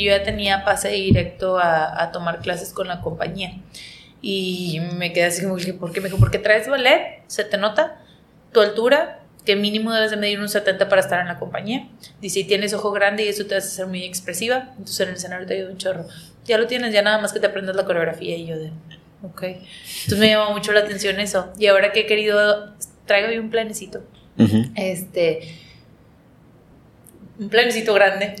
porque yo ya tenía pase directo a, a tomar clases con la compañía. Y me quedé así como, ¿por qué? Me dijo, porque traes ballet, se te nota tu altura, que mínimo debes de medir un 70 para estar en la compañía. Dice, y tienes ojo grande y eso te hace ser muy expresiva, entonces en el escenario te ayuda un chorro. Ya lo tienes, ya nada más que te aprendas la coreografía y yo de, ok. Entonces me llamó mucho la atención eso. Y ahora que he querido, traigo ahí un planecito. Este un planecito grande,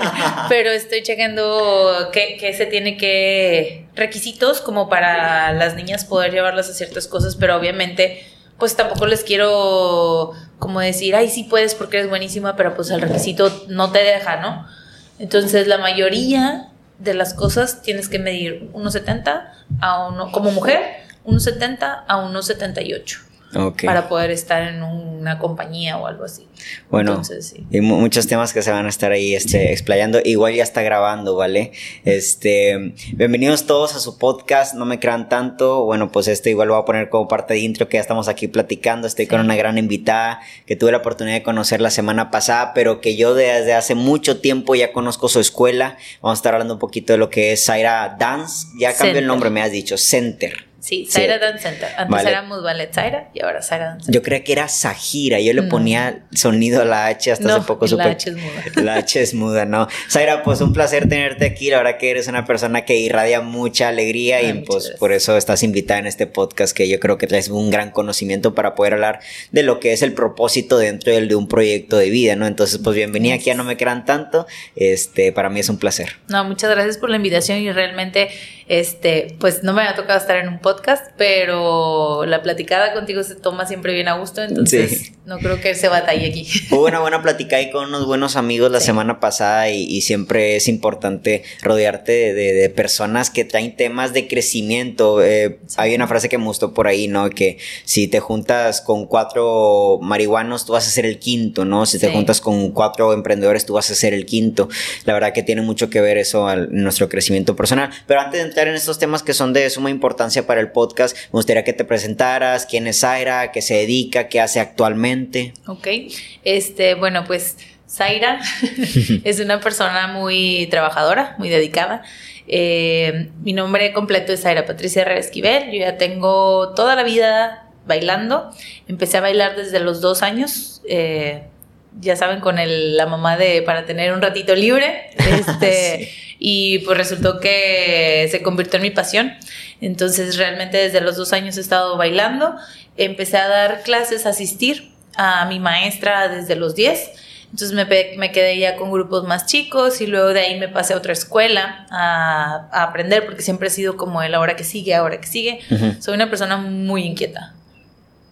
pero estoy checando qué, se tiene que, requisitos como para las niñas poder llevarlas a ciertas cosas, pero obviamente pues tampoco les quiero como decir, ay, sí puedes porque eres buenísima, pero pues el requisito no te deja, ¿no? Entonces la mayoría de las cosas tienes que medir 1,70 a uno, como mujer, 1,70 a 1,78 para poder estar en una compañía o algo así. Bueno, y muchos temas que se van a estar ahí este, explayando. Igual ya está grabando, ¿vale? Este, bienvenidos todos a su podcast, no me crean tanto. Bueno, pues este igual lo voy a poner como parte de intro que ya estamos aquí platicando. Estoy con una gran invitada que tuve la oportunidad de conocer la semana pasada, pero que yo desde hace mucho tiempo ya conozco su escuela. Vamos a estar hablando un poquito de lo que es Zaira Dance. Ya cambió el nombre, me has dicho, Center. Sí, Zaira Dance Center. Antes éramos Ballet Zaira y ahora Zaira Dance Center. Yo creía que era Zahira. Yo le ponía sonido a la H hasta hace poco. La H es muda. La H es muda, ¿no? Zaira, pues un placer tenerte aquí. La verdad que eres una persona que irradia mucha alegría y pues por eso estás invitada en este podcast que yo creo que traes un gran conocimiento para poder hablar de lo que es el propósito dentro de un proyecto de vida, ¿no? Entonces, pues bienvenida aquí a No Me Crean Tanto. Este, para mí es un placer. No, muchas gracias por la invitación y realmente, este, pues no me ha tocado estar en un podcast, pero la platicada contigo se toma siempre bien a gusto, entonces no creo que se batalle aquí. Hubo una buena plática ahí con unos buenos amigos la semana pasada y, siempre es importante rodearte de, personas que traen temas de crecimiento. Eh, hay una frase que me gustó por ahí, ¿no? Que si te juntas con cuatro marihuanos, tú vas a ser el quinto, ¿no? Si te juntas con cuatro emprendedores, tú vas a ser el quinto. La verdad que tiene mucho que ver eso en nuestro crecimiento personal. Pero antes de entrar en estos temas que son de suma importancia para el podcast, me gustaría que te presentaras, quién es Zaira, qué se dedica, qué hace actualmente. Ok, este, bueno, pues Zaira es una persona muy trabajadora, muy dedicada. Eh, mi nombre completo es Zaira Patricia Esquivel. Yo ya tengo toda la vida bailando. Empecé a bailar desde los dos años. Eh, ya saben, con el, la mamá de para tener un ratito libre. Este, Y pues resultó que se convirtió en mi pasión. Entonces realmente desde los dos años he estado bailando. Empecé a dar clases, a asistir a mi maestra desde los 10. Entonces me, me, quedé ya con grupos más chicos y luego de ahí me pasé a otra escuela a, aprender porque siempre he sido como el ahora que sigue, ahora que sigue. Soy una persona muy inquieta,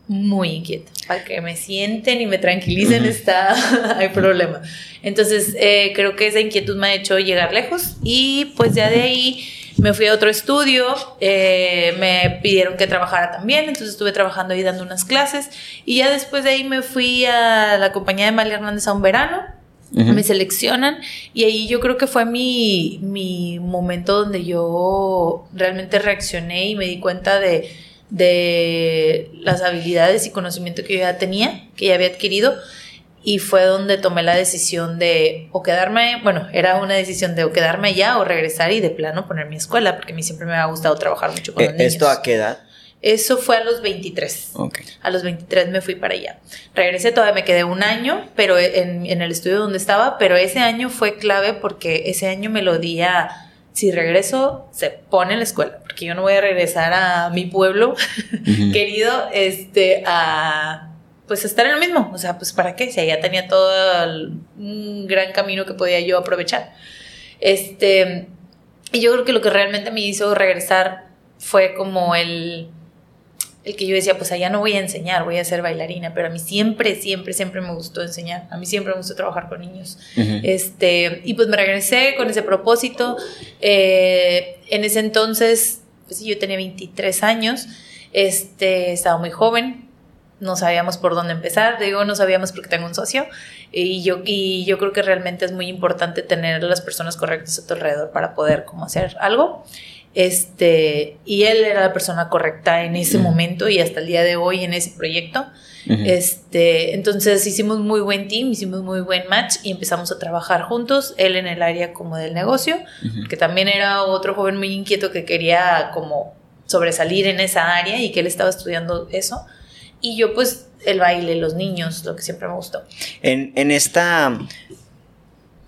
muy inquieta. Para que me sienten y me tranquilicen está, hay problema. Entonces eh, creo que esa inquietud me ha hecho llegar lejos y pues ya de ahí me fui a otro estudio, eh, me pidieron que trabajara también, entonces estuve trabajando ahí dando unas clases y ya después de ahí me fui a la compañía de María Hernández a un verano. Me seleccionan y ahí yo creo que fue mi, mi momento donde yo realmente reaccioné y me di cuenta de, de las habilidades y conocimiento que yo ya tenía, que ya había adquirido. Y fue donde tomé la decisión de o quedarme, bueno, era una decisión de o quedarme allá o regresar y de plano poner mi escuela, porque a mí siempre me ha gustado trabajar mucho con los niños. ¿Esto a qué edad? Eso fue a los 23. A los 23 me fui para allá. Regresé, todavía me quedé un año, pero en, en el estudio donde estaba, pero ese año fue clave porque ese año me lo di a si regreso, se pone en la escuela, porque yo no voy a regresar a mi pueblo querido, este, a pues estar en lo mismo, o sea, pues para qué, si allá tenía todo un gran camino que podía yo aprovechar. Este, y yo creo que lo que realmente me hizo regresar fue como el el que yo decía, pues allá no voy a enseñar, voy a ser bailarina, pero a mí siempre, siempre, siempre me gustó enseñar, a mí siempre me gustó trabajar con niños. este, y pues me regresé con ese propósito. Eh, en ese entonces, pues yo tenía 23 años, este, estaba muy joven, no sabíamos por dónde empezar, digo, no sabíamos porque tengo un socio, y yo, y yo creo que realmente es muy importante tener las personas correctas a tu alrededor para poder como hacer algo. Este, y él era la persona correcta en ese momento y hasta el día de hoy en ese proyecto. Este, entonces hicimos muy buen team, hicimos muy buen match y empezamos a trabajar juntos, él en el área como del negocio, que también era otro joven muy inquieto que quería como sobresalir en esa área y que él estaba estudiando eso. Y yo pues el baile, los niños, lo que siempre me gustó. En, en esta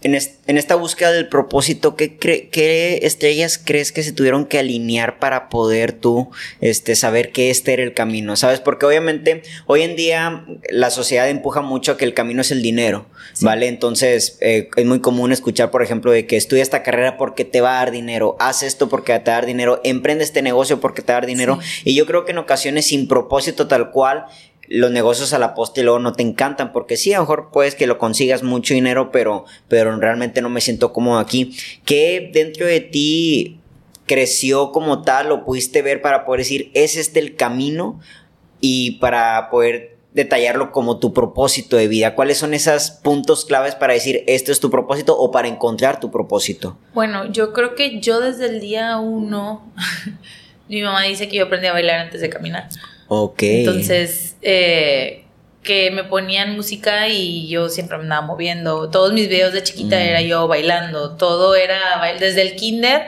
en, esta búsqueda del propósito, ¿qué, ¿qué, estrellas crees que se tuvieron que alinear para poder tú este, saber que este era el camino? ¿Sabes? Porque obviamente hoy en día la sociedad empuja mucho a que el camino es el dinero, ¿vale? Entonces eh, es muy común escuchar, por ejemplo, de que estudia esta carrera porque te va a dar dinero, haz esto porque te va a dar dinero, emprende este negocio porque te va a dar dinero. Y yo creo que en ocasiones sin propósito tal cual, los negocios a la poste luego no te encantan, porque sí, a lo mejor puedes que lo consigas mucho dinero, pero, pero realmente no me siento cómodo aquí. ¿Qué dentro de ti creció como tal o pudiste ver para poder decir, es este el camino? Y para poder detallarlo como tu propósito de vida. ¿Cuáles son esos puntos claves para decir esto es tu propósito o para encontrar tu propósito? Bueno, yo creo que yo desde el día uno, mi mamá dice que yo aprendí a bailar antes de caminar. Ok. Entonces, eh, que me ponían música y yo siempre me andaba moviendo. Todos mis videos de chiquita mm. era yo bailando. Todo era desde el kinder.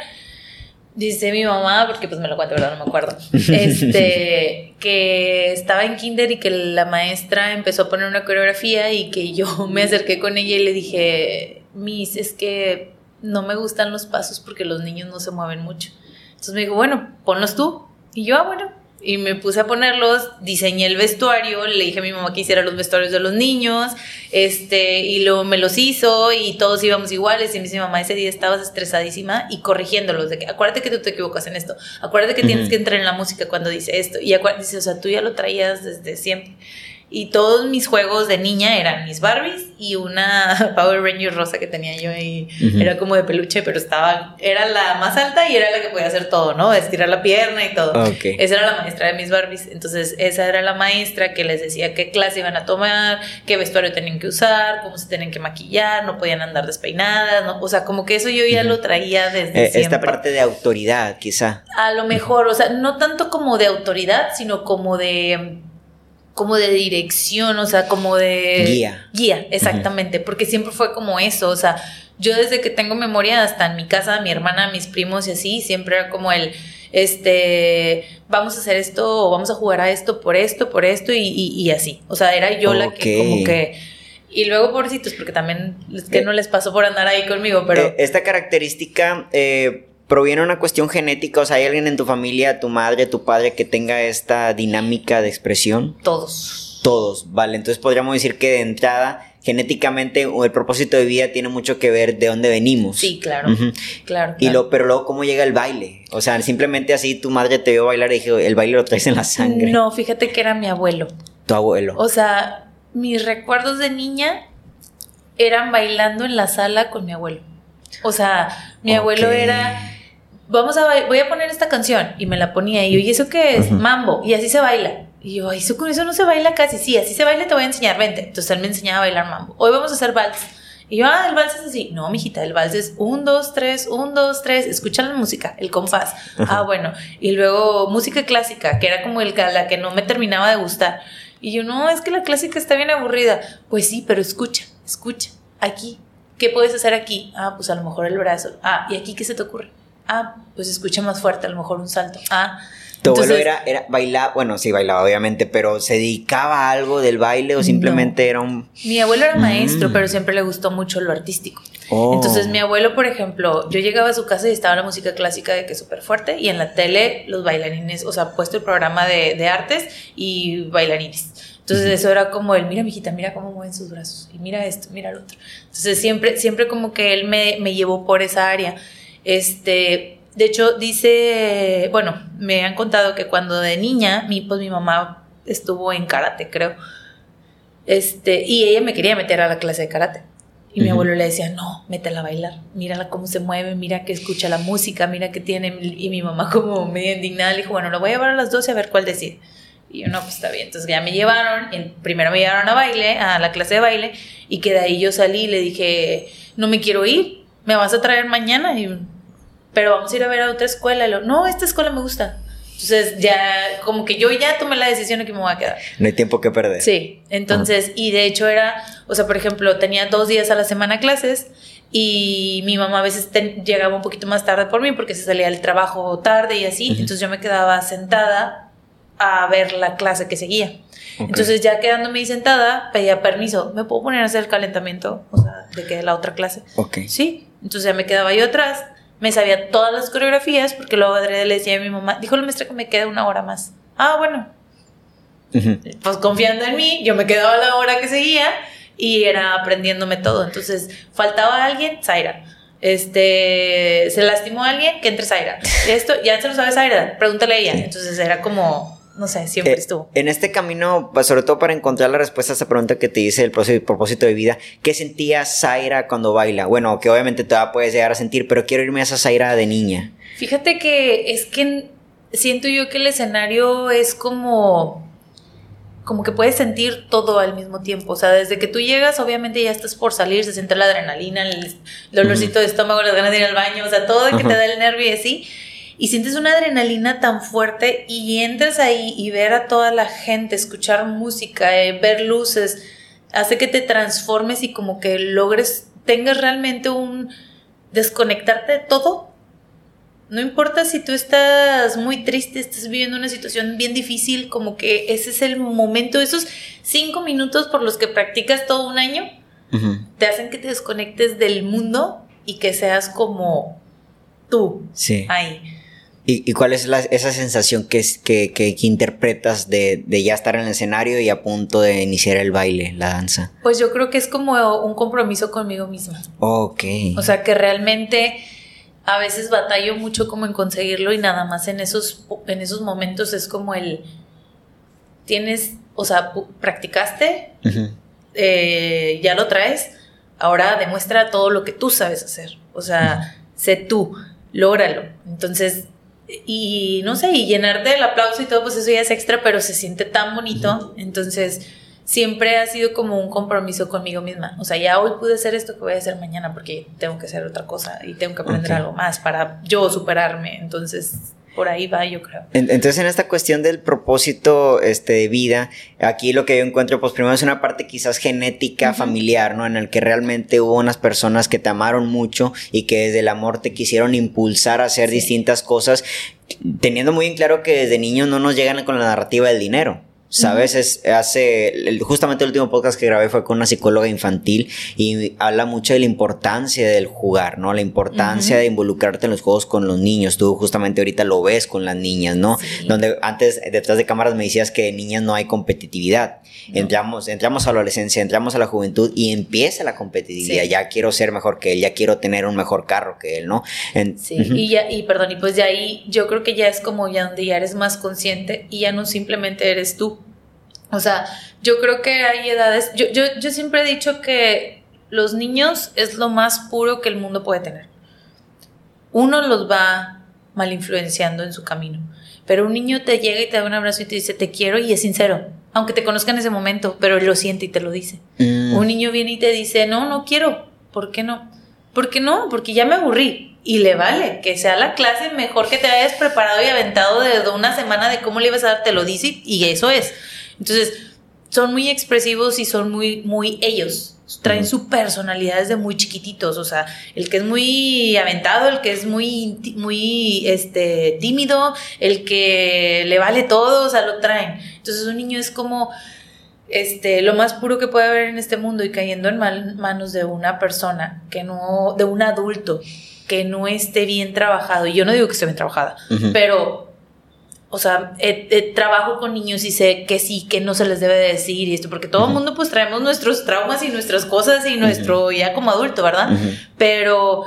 Dice mi mamá, porque pues me lo cuento, ¿verdad? No me acuerdo. Este, que estaba en kinder y que la maestra empezó a poner una coreografía y que yo me acerqué con ella y le dije, Miss, es que no me gustan los pasos porque los niños no se mueven mucho. Entonces me dijo, bueno, ponlos tú. Y yo, ah, bueno, y me puse a ponerlos, diseñé el vestuario, le dije a mi mamá que hiciera los vestuarios de los niños, este, y luego me los hizo y todos íbamos iguales. Y me dice, mamá, ese día estabas estresadísima y corrigiéndolos, de que acuérdate que tú te equivocas en esto, acuérdate que tienes que entrar en la música cuando dice esto. Y dice, o sea, tú ya lo traías desde siempre. Y todos mis juegos de niña eran mis Barbies y una Power Ranger rosa que tenía yo ahí. Era como de peluche, pero estaba, era la más alta y era la que podía hacer todo, ¿no? Estirar la pierna y todo. Esa era la maestra de mis Barbies. Entonces, esa era la maestra que les decía qué clase iban a tomar, qué vestuario tenían que usar, cómo se tenían que maquillar, no podían andar despeinadas, ¿no? O sea, como que eso yo ya lo traía desde eh, siempre. Esta parte de autoridad, quizá. A lo mejor, o sea, no tanto como de autoridad, sino como de como de dirección, o sea, como de... Guía. Guía, exactamente, porque siempre fue como eso, o sea, yo desde que tengo memoria, hasta en mi casa, mi hermana, mis primos y así, siempre era como el, este, vamos a hacer esto, o vamos a jugar a esto por esto, por esto, y, así. O sea, era yo la que como que... Y luego, pobrecitos, porque también es que eh, no les pasó por andar ahí conmigo, pero... Eh, esta característica... Eh, proviene una cuestión genética? O sea, ¿hay alguien en tu familia, tu madre, tu padre, que tenga esta dinámica de expresión? Todos. Todos, vale. Entonces podríamos decir que de entrada, genéticamente, o el propósito de vida tiene mucho que ver de dónde venimos. Sí, claro. claro, Y lo, pero luego, ¿cómo llega el baile? O sea, simplemente así tu madre te vio bailar y dijo, el baile lo traes en la sangre. No, fíjate que era mi abuelo. Tu abuelo. O sea, mis recuerdos de niña eran bailando en la sala con mi abuelo. O sea, mi abuelo era vamos a, voy a poner esta canción. Y me la ponía y yo, ¿y eso qué es? Mambo. Y así se baila. Y yo, eso con eso no se baila casi. Sí, así se baila, te voy a enseñar, vente. Entonces él me enseñaba a bailar mambo. Hoy vamos a hacer vals. Y yo, ah, el vals es así. No, mijita, el vals es un, dos, tres, un, dos, tres. Escucha la música, el compás. Ah, bueno. Y luego música clásica, que era como el, la que no me terminaba de gustar. Y yo, no, es que la clásica está bien aburrida. Pues sí, pero escucha, escucha. Aquí. ¿Qué puedes hacer aquí? Ah, pues a lo mejor el brazo. Ah, ¿y aquí qué se te ocurre? Ah, pues escucha más fuerte, a lo mejor un salto. Ah. ¿Tu abuelo era, era bailar? Bueno, sí bailaba obviamente, pero ¿se dedicaba a algo del baile o simplemente era un...? Mi abuelo era maestro, mm. pero siempre le gustó mucho lo artístico. Oh. Entonces mi abuelo, por ejemplo, yo llegaba a su casa y estaba la música clásica de que súper fuerte y en la tele los bailarines, o sea, puesto el programa de, de artes y bailarines. Entonces eso era como el, mira, mijita, mira cómo mueven sus brazos y mira esto, mira lo otro. Entonces siempre, siempre como que él me, me llevó por esa área. Este, de hecho, dice, bueno, me han contado que cuando de niña, mi, pues mi mamá estuvo en karate, creo. Este, y ella me quería meter a la clase de karate. Y mi abuelo le decía, no, métela a bailar, mírala cómo se mueve, mira que escucha la música, mira que tiene. Y mi mamá, como medio indignada, le dijo, bueno, lo voy a llevar a las 12 a ver cuál decide. Y yo, no, pues está bien. Entonces ya me llevaron, primero me llevaron a baile, a la clase de baile, y que de ahí yo salí y le dije, no me quiero ir, ¿me vas a traer mañana? Y pero vamos a ir a ver a otra escuela. Y lo, no, esta escuela me gusta. Entonces ya, como que yo ya tomé la decisión de que me voy a quedar. No hay tiempo que perder. Sí, entonces, y de hecho era, o sea, por ejemplo, tenía dos días a la semana clases y mi mamá a veces llegaba un poquito más tarde por mí porque se salía del trabajo tarde y así, entonces yo me quedaba sentada a ver la clase que seguía. Entonces ya quedándome ahí sentada, pedía permiso, ¿me puedo poner a hacer el calentamiento? O sea, de que la otra clase. Ok. Sí, entonces ya me quedaba yo atrás me sabía todas las coreografías porque luego Adrián le decía a mi mamá, dijo la maestra que me quede una hora más. Ah, bueno. Pues confiando en mí, yo me quedaba la hora que seguía y era aprendiéndome todo. Entonces, faltaba alguien, Zaira. Este, se lastimó a alguien, que entre Zaira. Esto ya se lo sabe Zaira, pregúntale a ella. Entonces era como no sé, siempre eh, estuvo. En este camino, pues, sobre todo para encontrar la respuesta a esa pregunta que te dice el propósito de vida, ¿qué sentía Zaira cuando baila? Bueno, que obviamente todavía puedes llegar a sentir, pero quiero irme a esa Zaira de niña. Fíjate que es que siento yo que el escenario es como como que puedes sentir todo al mismo tiempo. O sea, desde que tú llegas, obviamente ya estás por salir, se siente la adrenalina, el dolorcito de estómago, las ganas de ir al baño, o sea, todo de que te da el nervio y así y sientes una adrenalina tan fuerte y entras ahí y ver a toda la gente, escuchar música, eh, ver luces, hace que te transformes y como que logres, tengas realmente un desconectarte de todo. No importa si tú estás muy triste, estás viviendo una situación bien difícil, como que ese es el momento, esos cinco minutos por los que practicas todo un año, te hacen que te desconectes del mundo y que seas como tú sí. ahí. ¿Y, cuál es esa sensación que, que, que, interpretas de, ya estar en el escenario y a punto de iniciar el baile, la danza? Pues yo creo que es como un compromiso conmigo misma. Ok. O sea, que realmente a veces batallo mucho como en conseguirlo y nada más en esos, en esos momentos es como el... Tienes, o sea, practicaste, eh, ya lo traes, ahora demuestra todo lo que tú sabes hacer. O sea, sé tú, lógralo. Entonces, y no sé, y llenarte el aplauso y todo, pues eso ya es extra, pero se siente tan bonito. Entonces, siempre ha sido como un compromiso conmigo misma. O sea, ya hoy pude hacer esto que voy a hacer mañana porque tengo que hacer otra cosa y tengo que aprender algo más para yo superarme. Entonces, por ahí va, yo creo. Entonces, en esta cuestión del propósito este, de vida, aquí lo que yo encuentro, pues primero es una parte quizás genética, familiar, ¿no? En el que realmente hubo unas personas que te amaron mucho y que desde el amor te quisieron impulsar a hacer distintas cosas, teniendo muy en claro que desde niños no nos llegan con la narrativa del dinero. ¿Sabes? Es, hace, justamente el último podcast que grabé fue con una psicóloga infantil y habla mucho de la importancia del jugar, ¿no? La importancia de involucrarte en los juegos con los niños. Tú justamente ahorita lo ves con las niñas, ¿no? Donde antes, detrás de cámaras me decías que en niñas no hay competitividad. Entramos, entramos a la adolescencia, entramos a la juventud y empieza la competitividad. Ya quiero ser mejor que él, ya quiero tener un mejor carro que él, ¿no? sí, y ya, y perdón, y pues de ahí yo creo que ya es como ya donde ya eres más consciente y ya no simplemente eres tú o sea, yo creo que hay edades, yo, yo, yo siempre he dicho que los niños es lo más puro que el mundo puede tener. Uno los va mal influenciando en su camino, pero un niño te llega y te da un abrazo y te dice te quiero y es sincero, aunque te conozca en ese momento, pero él lo siente y te lo dice. Mm. Un niño viene y te dice no, no quiero, ¿por qué no? ¿Por qué no? Porque ya me aburrí y le vale que sea la clase mejor que te hayas preparado y aventado de una semana de cómo le ibas a dar, te lo dice y eso es. Entonces, son muy expresivos y son muy, muy ellos. Traen su personalidad desde muy chiquititos. O sea, el que es muy aventado, el que es muy, muy este, tímido, el que le vale todo, o sea, lo traen. Entonces, un niño es como este, lo más puro que puede haber en este mundo y cayendo en manos de una persona que no, de un adulto que no esté bien trabajado. Y yo no digo que esté bien trabajada, pero o sea, trabajo con niños y sé que sí, que no se les debe decir y esto, porque todo el mundo pues traemos nuestros traumas y nuestras cosas y nuestro ya como adulto, ¿verdad? Pero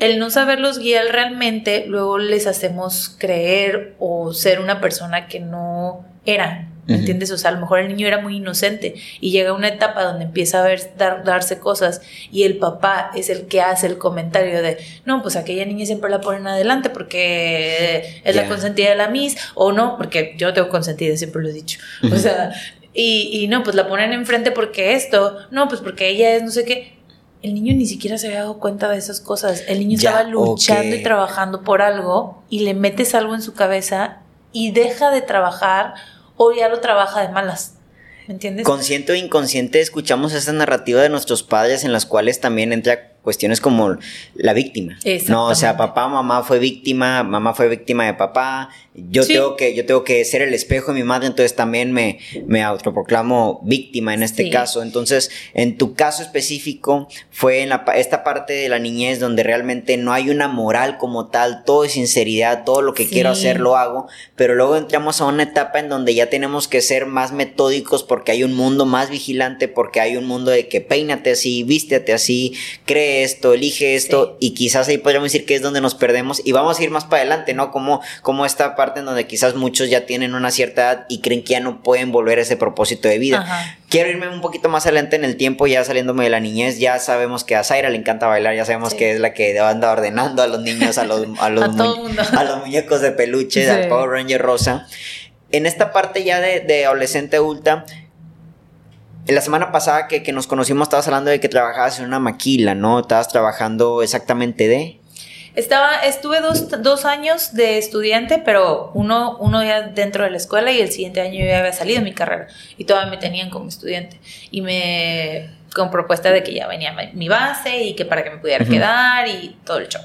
el no saberlos guiar realmente, luego les hacemos creer o ser una persona que no eran. ¿Me entiendes? O sea, a lo mejor el niño era muy inocente y llega una etapa donde empieza a ver, darse cosas y el papá es el que hace el comentario de, no, pues aquella niña siempre la ponen adelante porque es la consentida de la Miss, o no, porque yo tengo consentida, siempre lo he dicho. O sea, y, y no, pues la ponen enfrente porque esto, no, pues porque ella es no sé qué. el niño ni siquiera se había dado cuenta de esas cosas. El niño estaba luchando y trabajando por algo y le metes algo en su cabeza y deja de trabajar o ya lo trabaja de malas. ¿Me entiendes? Consciente o inconsciente escuchamos esa narrativa de nuestros padres en las cuales también entra cuestiones como la víctima. No, o sea, papá, mamá fue víctima, mamá fue víctima de papá, yo tengo que yo tengo que ser el espejo de mi madre, entonces también me me autoproclamo víctima en este caso. Entonces, en tu caso específico fue en la, esta parte de la niñez donde realmente no hay una moral como tal, todo es sinceridad, todo lo que quiero hacer lo hago, pero luego entramos a una etapa en donde ya tenemos que ser más metódicos porque hay un mundo más vigilante, porque hay un mundo de que peínate así, vístete así, cree esto, elige esto, y quizás ahí podríamos decir que es donde nos perdemos y vamos a ir más para adelante, ¿no? Como, como esta parte en donde quizás muchos ya tienen una cierta edad y creen que ya no pueden volver a ese propósito de vida. Quiero irme un poquito más adelante en el tiempo, ya saliéndome de la niñez, ya sabemos que a Zaira le encanta bailar, ya sabemos que es la que anda ordenando a los niños, a los, a los, a los muñecos de peluche, al Power Ranger rosa. En esta parte ya de, de adolescente adulta, la semana pasada que, que, nos conocimos estabas hablando de que trabajabas en una maquila, ¿no? Estabas trabajando exactamente de... Estaba, estuve dos, dos, años de estudiante, pero uno, uno ya dentro de la escuela y el siguiente año yo ya había salido de mi carrera y todavía me tenían como estudiante. Y me, con propuesta de que ya venía mi base y que para que me pudiera quedar y todo el show.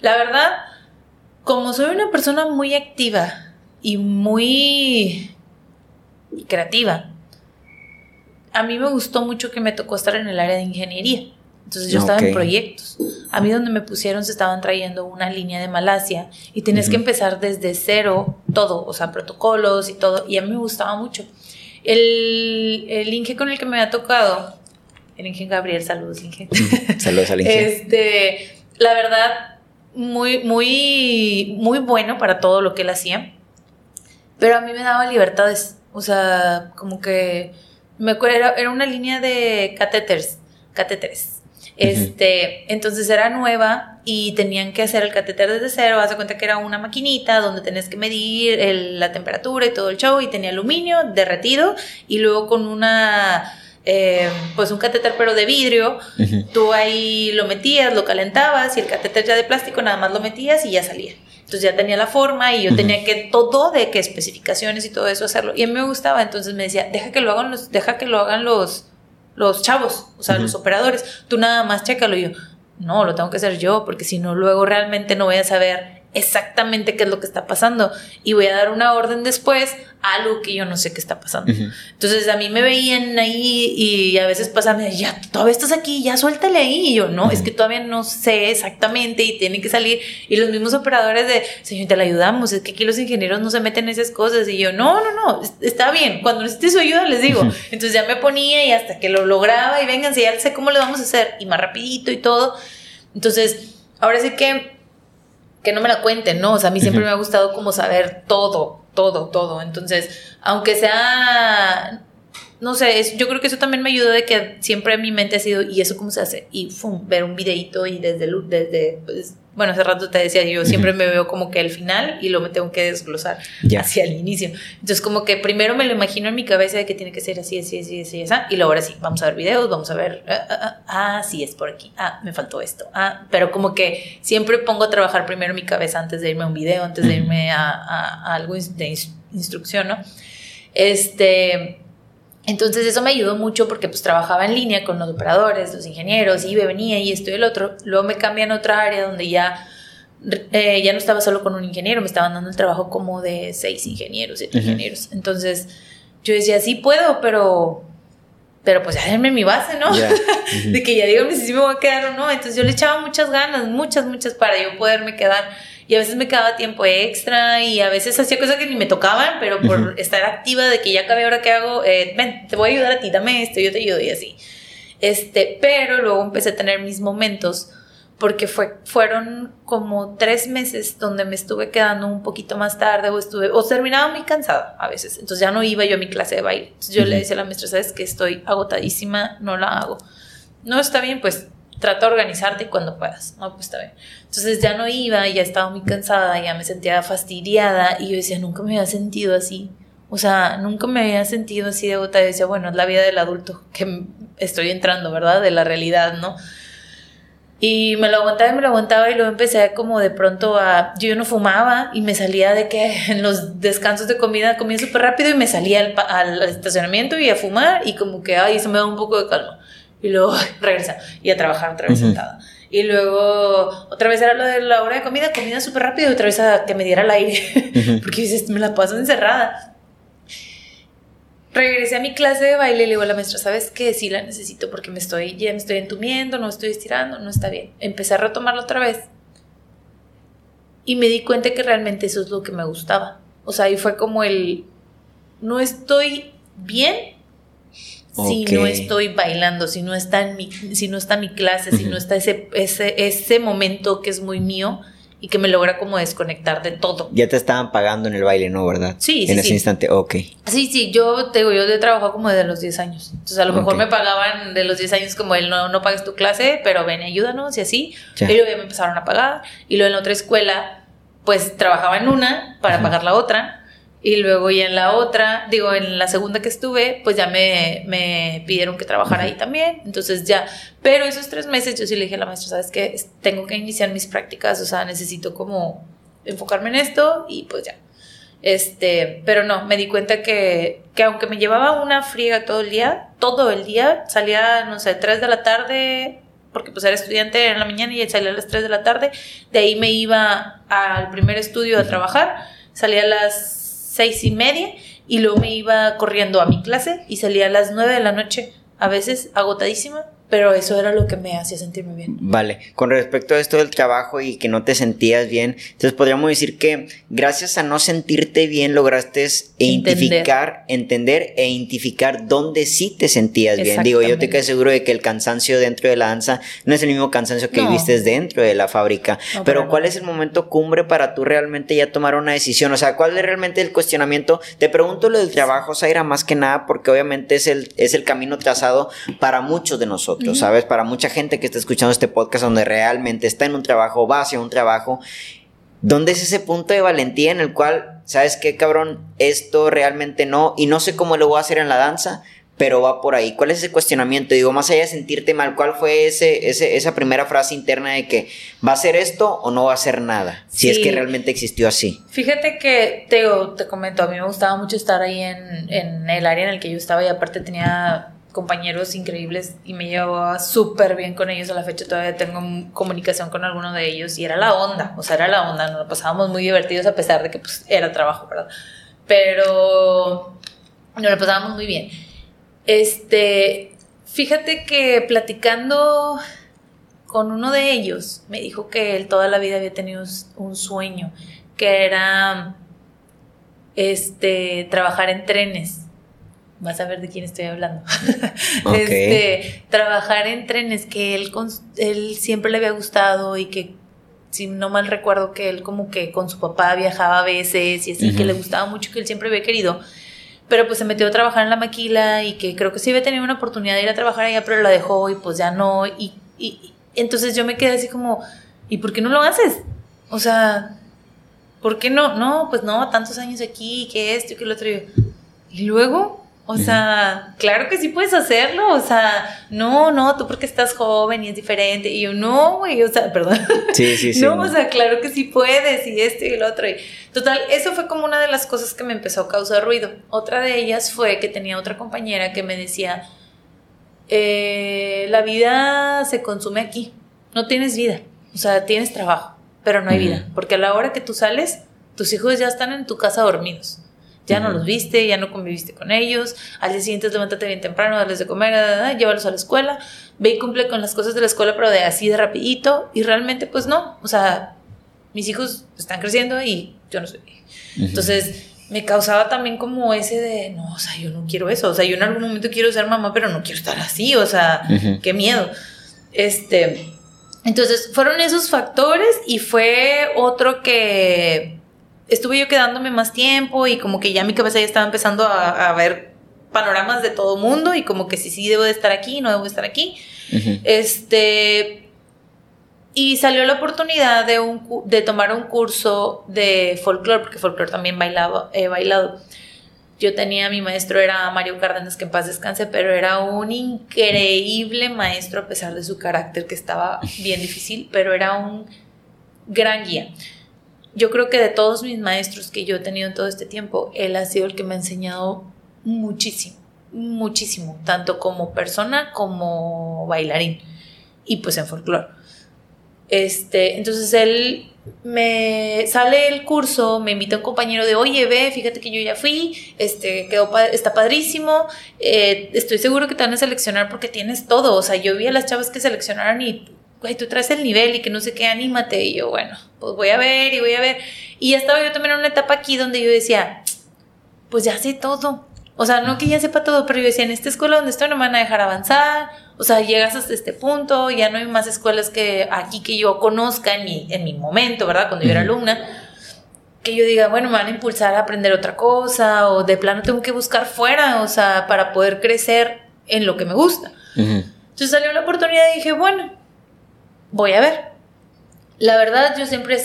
La verdad, como soy una persona muy activa y muy creativa, a mí me gustó mucho que me tocó estar en el área de ingeniería. Entonces yo estaba en proyectos. A mí donde me pusieron se estaban trayendo una línea de Malasia y tienes que empezar desde cero todo, o sea, protocolos y todo. Y a mí me gustaba mucho. El, el Inge con el que me había tocado, el Inge Gabriel, saludos Inge. saludos al Inge. Este, la verdad, muy, muy, muy bueno para todo lo que él hacía. Pero a mí me daba libertades. O sea, como que me acuerdo, era, una línea de catéteres, catéteres. Este, entonces era nueva y tenían que hacer el catéter desde cero. Haz de cuenta que era una maquinita donde tenías que medir la temperatura y todo el show y tenía aluminio derretido y luego con una, eh, pues un catéter pero de vidrio, tú ahí lo metías, lo calentabas y el catéter ya de plástico nada más lo metías y ya salía. Entonces ya tenía la forma y yo tenía que todo de qué especificaciones y todo eso hacerlo. Y a mí me gustaba, entonces me decía, deja que lo hagan los, deja que lo hagan los, los chavos, o sea, los operadores. Tú nada más chécalo. Y yo, no, lo tengo que hacer yo, porque si no, luego realmente no voy a saber exactamente qué es lo que está pasando y voy a dar una orden después a algo que yo no sé qué está pasando. Entonces a mí me veían ahí y a veces pasan, ya, todavía estás aquí, ya suéltale ahí. Y yo, no, es que todavía no sé exactamente y tiene que salir. Y los mismos operadores de, señor, te la ayudamos, es que aquí los ingenieros no se meten en esas cosas. Y yo, no, no, no, está bien, cuando necesites su ayuda les digo. Entonces ya me ponía y hasta que lo lograba y vengan, si ya sé cómo le vamos a hacer y más rapidito y todo. Entonces, ahora sí que que no me la cuenten, ¿no? O sea, a mí siempre me ha gustado como saber todo, todo, todo. Entonces, aunque sea, no sé, yo creo que eso también me ayudó de que siempre mi mente ha sido, ¿y eso cómo se hace? Y fum, ver un videito y desde, desde pues, bueno, hace rato te decía, yo siempre me veo como que al final y lo me tengo que desglosar hacia el inicio. Entonces, como que primero me lo imagino en mi cabeza de que tiene que ser así, así, así, así, así, y luego ahora sí, vamos a ver videos, vamos a ver, ah, ah, ah, ah, sí, es por aquí, ah, me faltó esto, ah, pero como que siempre pongo a trabajar primero mi cabeza antes de irme a un video, antes de irme a, a algo de instrucción, ¿no? Este, entonces eso me ayudó mucho porque pues trabajaba en línea con los operadores, los ingenieros, iba, venía y esto y el otro. Luego me cambian a otra área donde ya, eh, ya no estaba solo con un ingeniero, me estaban dando el trabajo como de seis ingenieros, siete ingenieros. Entonces yo decía, sí puedo, pero, pero pues ya denme mi base, ¿no? de que ya díganme si me voy a quedar o no. Entonces yo le echaba muchas ganas, muchas, muchas para yo poderme quedar y a veces me quedaba tiempo extra y a veces hacía cosas que ni me tocaban, pero por estar activa de que ya acabé, ahora qué hago, eh, ven, te voy a ayudar a ti, dame esto, yo te ayudo y así. Este, pero luego empecé a tener mis momentos porque fue, fueron como tres meses donde me estuve quedando un poquito más tarde o estuve, o terminaba muy cansada a veces, entonces ya no iba yo a mi clase de baile. Entonces yo le decía a la maestra, sabes que estoy agotadísima, no la hago. No está bien, pues trata de organizarte cuando puedas. No, pues está bien. Entonces ya no iba, ya estaba muy cansada, ya me sentía fastidiada y yo decía, nunca me había sentido así. O sea, nunca me había sentido así de agotada. Y decía, bueno, es la vida del adulto que estoy entrando, ¿verdad? De la realidad, ¿no? Y me lo aguantaba y me lo aguantaba y luego empecé como de pronto a... Yo no fumaba y me salía de que en los descansos de comida comía súper rápido y me salía al, al, estacionamiento y a fumar y como que, ay, eso me da un poco de calma. Y luego regresa y a trabajar otra vez sentada. Y luego otra vez era lo de la hora de comida, comida súper rápido y otra vez a que me diera el aire. Porque dices, me la paso encerrada. Regresé a mi clase de baile y le digo a la maestra, ¿sabes qué? Sí la necesito porque me estoy, ya me estoy entumiendo, no estoy estirando, no está bien. Empecé a retomarlo otra vez. Y me di cuenta que realmente eso es lo que me gustaba. O sea, ahí fue como el, no estoy bien si no estoy bailando, si no está en mi, si no está mi clase, si no está ese, ese, ese momento que es muy mío y que me logra como desconectar de todo. Ya te estaban pagando en el baile, ¿no? ¿Verdad? Sí, sí. En ese instante, ok. Sí, sí, yo te digo, yo he trabajado como de los 10 años. Entonces a lo mejor me pagaban de los 10 años como el no, no pagues tu clase, pero ven, ayúdanos y así. Y luego ya me empezaron a pagar. Y luego en la otra escuela, pues trabajaba en una para pagar la otra. Y luego ya en la otra, digo, en la segunda que estuve, pues ya me, me pidieron que trabajara ahí también. Entonces ya, pero esos tres meses yo sí le dije a la maestra, ¿sabes qué? Tengo que iniciar mis prácticas, o sea, necesito como enfocarme en esto y pues ya. Este, pero no, me di cuenta que, que aunque me llevaba una friega todo el día, todo el día, salía, no sé, 3 de la tarde, porque pues era estudiante en la mañana y salía a las 3 de la tarde, de ahí me iba al primer estudio a trabajar, salía a las seis y media y luego me iba corriendo a mi clase y salía a las nueve de la noche, a veces agotadísima, pero eso era lo que me hacía sentirme bien. Vale, con respecto a esto del trabajo y que no te sentías bien, entonces podríamos decir que gracias a no sentirte bien lograste identificar, entender e identificar dónde sí te sentías bien. Digo, yo te quedo seguro de que el cansancio dentro de la danza no es el mismo cansancio que viste dentro de la fábrica, pero ¿cuál es el momento cumbre para tú realmente ya tomar una decisión? O sea, ¿cuál es realmente el cuestionamiento? Te pregunto lo del trabajo, Zaira, más que nada porque obviamente es el, es el camino trazado para muchos de nosotros. ¿Sabes? Para mucha gente que está escuchando este podcast donde realmente está en un trabajo, va hacia un trabajo, ¿dónde es ese punto de valentía en el cual, ¿sabes qué, cabrón? Esto realmente no, y no sé cómo lo voy a hacer en la danza, pero va por ahí. ¿Cuál es ese cuestionamiento? Digo, más allá de sentirte mal, ¿cuál fue ese, esa primera frase interna de que va a ser esto o no va a ser nada? Si es que realmente existió así. Fíjate que te, te comento, a mí me gustaba mucho estar ahí en, en el área en el que yo estaba y aparte tenía compañeros increíbles y me llevaba súper bien con ellos. A la fecha todavía tengo comunicación con alguno de ellos y era la onda, o sea, era la onda. Nos pasábamos muy divertidos a pesar de que pues, era trabajo, ¿verdad? Pero nos lo pasábamos muy bien. Este, fíjate que platicando con uno de ellos, me dijo que él toda la vida había tenido un sueño, que era este, trabajar en trenes vas a ver de quién estoy hablando. este, trabajar en trenes que él, él siempre le había gustado y que, si no mal recuerdo, que él como que con su papá viajaba a veces y así, que le gustaba mucho, que él siempre había querido. Pero pues se metió a trabajar en la maquila y que creo que sí había tenido una oportunidad de ir a trabajar allá, pero la dejó y pues ya no. Y, y entonces yo me quedé así como, ¿y por qué no lo haces? O sea, ¿por qué no? No, pues no, tantos años aquí, que esto y que lo otro. Y luego, o sea, claro que sí puedes hacerlo. O sea, no, no, tú porque estás joven y es diferente. Y yo, no, güey, o sea, perdón. Sí, sí, sí. no, o sea, claro que sí puedes y esto y el otro. Y, total, eso fue como una de las cosas que me empezó a causar ruido. Otra de ellas fue que tenía otra compañera que me decía, eh, la vida se consume aquí. No tienes vida. O sea, tienes trabajo, pero no hay vida. Porque a la hora que tú sales, tus hijos ya están en tu casa dormidos ya no los viste, ya no conviviste con ellos, al día siguiente levántate bien temprano, darles de comer, llévalos a la escuela, ve y cumple con las cosas de la escuela, pero de así de rapidito, y realmente pues no, o sea, mis hijos están creciendo y yo no soy. Entonces me causaba también como ese de, no, o sea, yo no quiero eso, o sea, yo en algún momento quiero ser mamá, pero no quiero estar así, o sea, qué miedo. Este, entonces fueron esos factores y fue otro que estuve yo quedándome más tiempo y como que ya mi cabeza ya estaba empezando a, ver panoramas de todo mundo y como que si sí debo de estar aquí, no debo de estar aquí. Este y salió la oportunidad de, un, de tomar un curso de folclore, porque folclore también bailaba, he bailado. Yo tenía, mi maestro era Mario Cárdenas, que en paz descanse, pero era un increíble maestro a pesar de su carácter que estaba bien difícil, pero era un gran guía. Yo creo que de todos mis maestros que yo he tenido en todo este tiempo, él ha sido el que me ha enseñado muchísimo, muchísimo, tanto como persona como bailarín y pues en folclore. Este, entonces él me sale el curso, me invita un compañero de, oye, ve, fíjate que yo ya fui, este, quedó, está padrísimo, eh, estoy seguro que te van a seleccionar porque tienes todo, o sea, yo vi a las chavas que seleccionaron y, güey, tú traes el nivel y que no sé qué, anímate, y yo, bueno, pues voy a ver y voy a ver, y ya estaba yo también en una etapa aquí donde yo decía, pues ya sé todo, o sea, no que ya sepa todo, pero yo decía, en esta escuela donde estoy no me van a dejar avanzar, o sea, llegas hasta este punto, ya no hay más escuelas que aquí que yo conozca en mi, en mi momento, ¿verdad? Cuando yo era alumna, que yo diga, bueno, me van a impulsar a aprender otra cosa, o de plano tengo que buscar fuera, o sea, para poder crecer en lo que me gusta. Entonces salió la oportunidad y dije, bueno, voy a ver. La verdad, yo siempre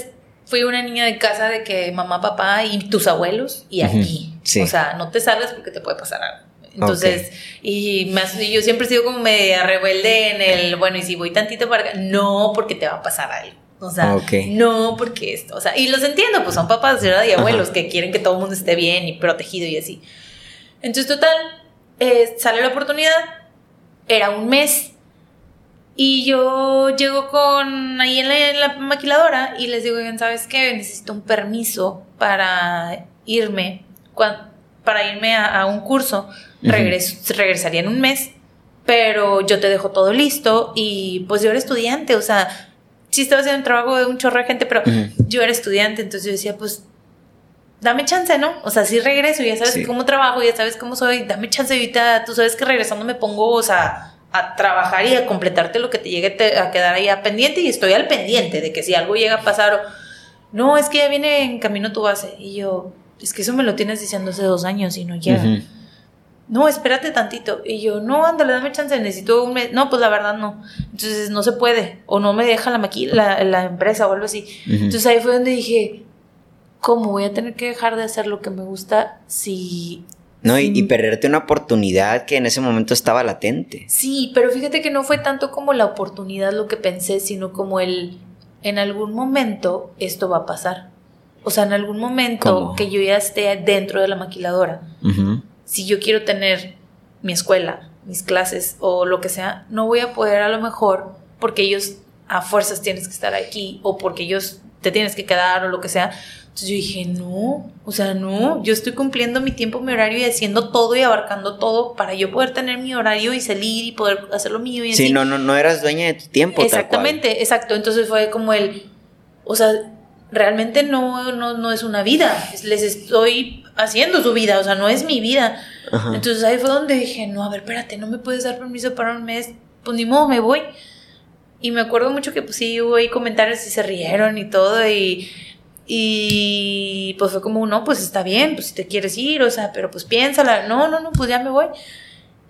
fui una niña de casa de que mamá, papá y tus abuelos y aquí. O sea, no te salgas porque te puede pasar algo. Entonces, y, más, yo siempre he sido como media rebelde en el, bueno, y si voy tantito para acá, no, porque te va a pasar algo. O sea, no, porque esto, o sea, y los entiendo, pues son papás, ¿verdad? Y abuelos que quieren que todo el mundo esté bien y protegido y así. Entonces, total, eh, sale la oportunidad, era un mes, y yo llego con ahí en la, maquiladora y les digo, ¿sabes qué? Necesito un permiso para irme, para irme a un curso regresaría en un mes, pero yo te dejo todo listo y pues yo era estudiante, o sea, sí estaba haciendo un trabajo de un chorro de gente, pero yo era estudiante, entonces yo decía, pues dame chance, ¿no? O sea, sí regreso, ya sabes cómo trabajo, ya sabes cómo soy, dame chance ahorita, tú sabes que regresando me pongo, o sea, a trabajar y a completarte lo que te llegue a quedar ahí a pendiente y estoy al pendiente de que si algo llega a pasar o no, es que ya viene en camino tu base y yo, es que eso me lo tienes diciendo hace dos años y no llega no, espérate tantito. Y yo, no, ándale, dame chance, necesito un mes. No, pues la verdad no. Entonces no se puede. O no me deja la, la, la empresa o algo así. Entonces ahí fue donde dije, ¿cómo voy a tener que dejar de hacer lo que me gusta si... No, y, perderte una oportunidad que en ese momento estaba latente. Sí, pero fíjate que no fue tanto como la oportunidad lo que pensé, sino como el, en algún momento esto va a pasar. O sea, en algún momento que yo ya esté dentro de la maquiladora si yo quiero tener mi escuela, mis clases o lo que sea, no voy a poder a lo mejor porque ellos a fuerzas tienes que estar aquí o porque ellos te tienes que quedar o lo que sea. Entonces yo dije, no, o sea, no, yo estoy cumpliendo mi tiempo, mi horario y haciendo todo y abarcando todo para yo poder tener mi horario y salir y poder hacer lo mío y así. Sí, no, no, no eras dueña de tu tiempo. Exactamente, exacto. Entonces fue como el, o sea, realmente no, no, no es una vida, les estoy haciendo su vida, o sea, no es mi vida. Entonces ahí fue donde dije, no, a ver, espérate, no me puedes dar permiso para un mes, pues ni modo, me voy. Y me acuerdo mucho que pues sí hubo ahí comentarios y se rieron y todo y, y pues fue como, no, pues está bien, pues si te quieres ir, o sea, pero pues piénsala, no, no, no, pues ya me voy.